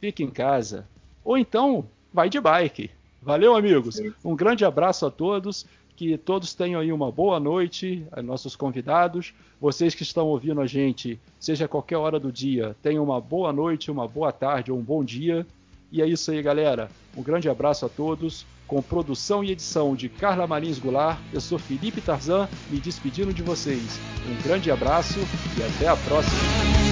fique em casa. Ou então, vai de bike. Valeu, amigos. Um grande abraço a todos. Que todos tenham aí uma boa noite, a nossos convidados. Vocês que estão ouvindo a gente, seja qualquer hora do dia, tenham uma boa noite, uma boa tarde ou um bom dia. E é isso aí, galera. Um grande abraço a todos. Com produção e edição de Carla Marins Goulart, eu sou Felipe Tarzan, me despedindo de vocês. Um grande abraço e até a próxima.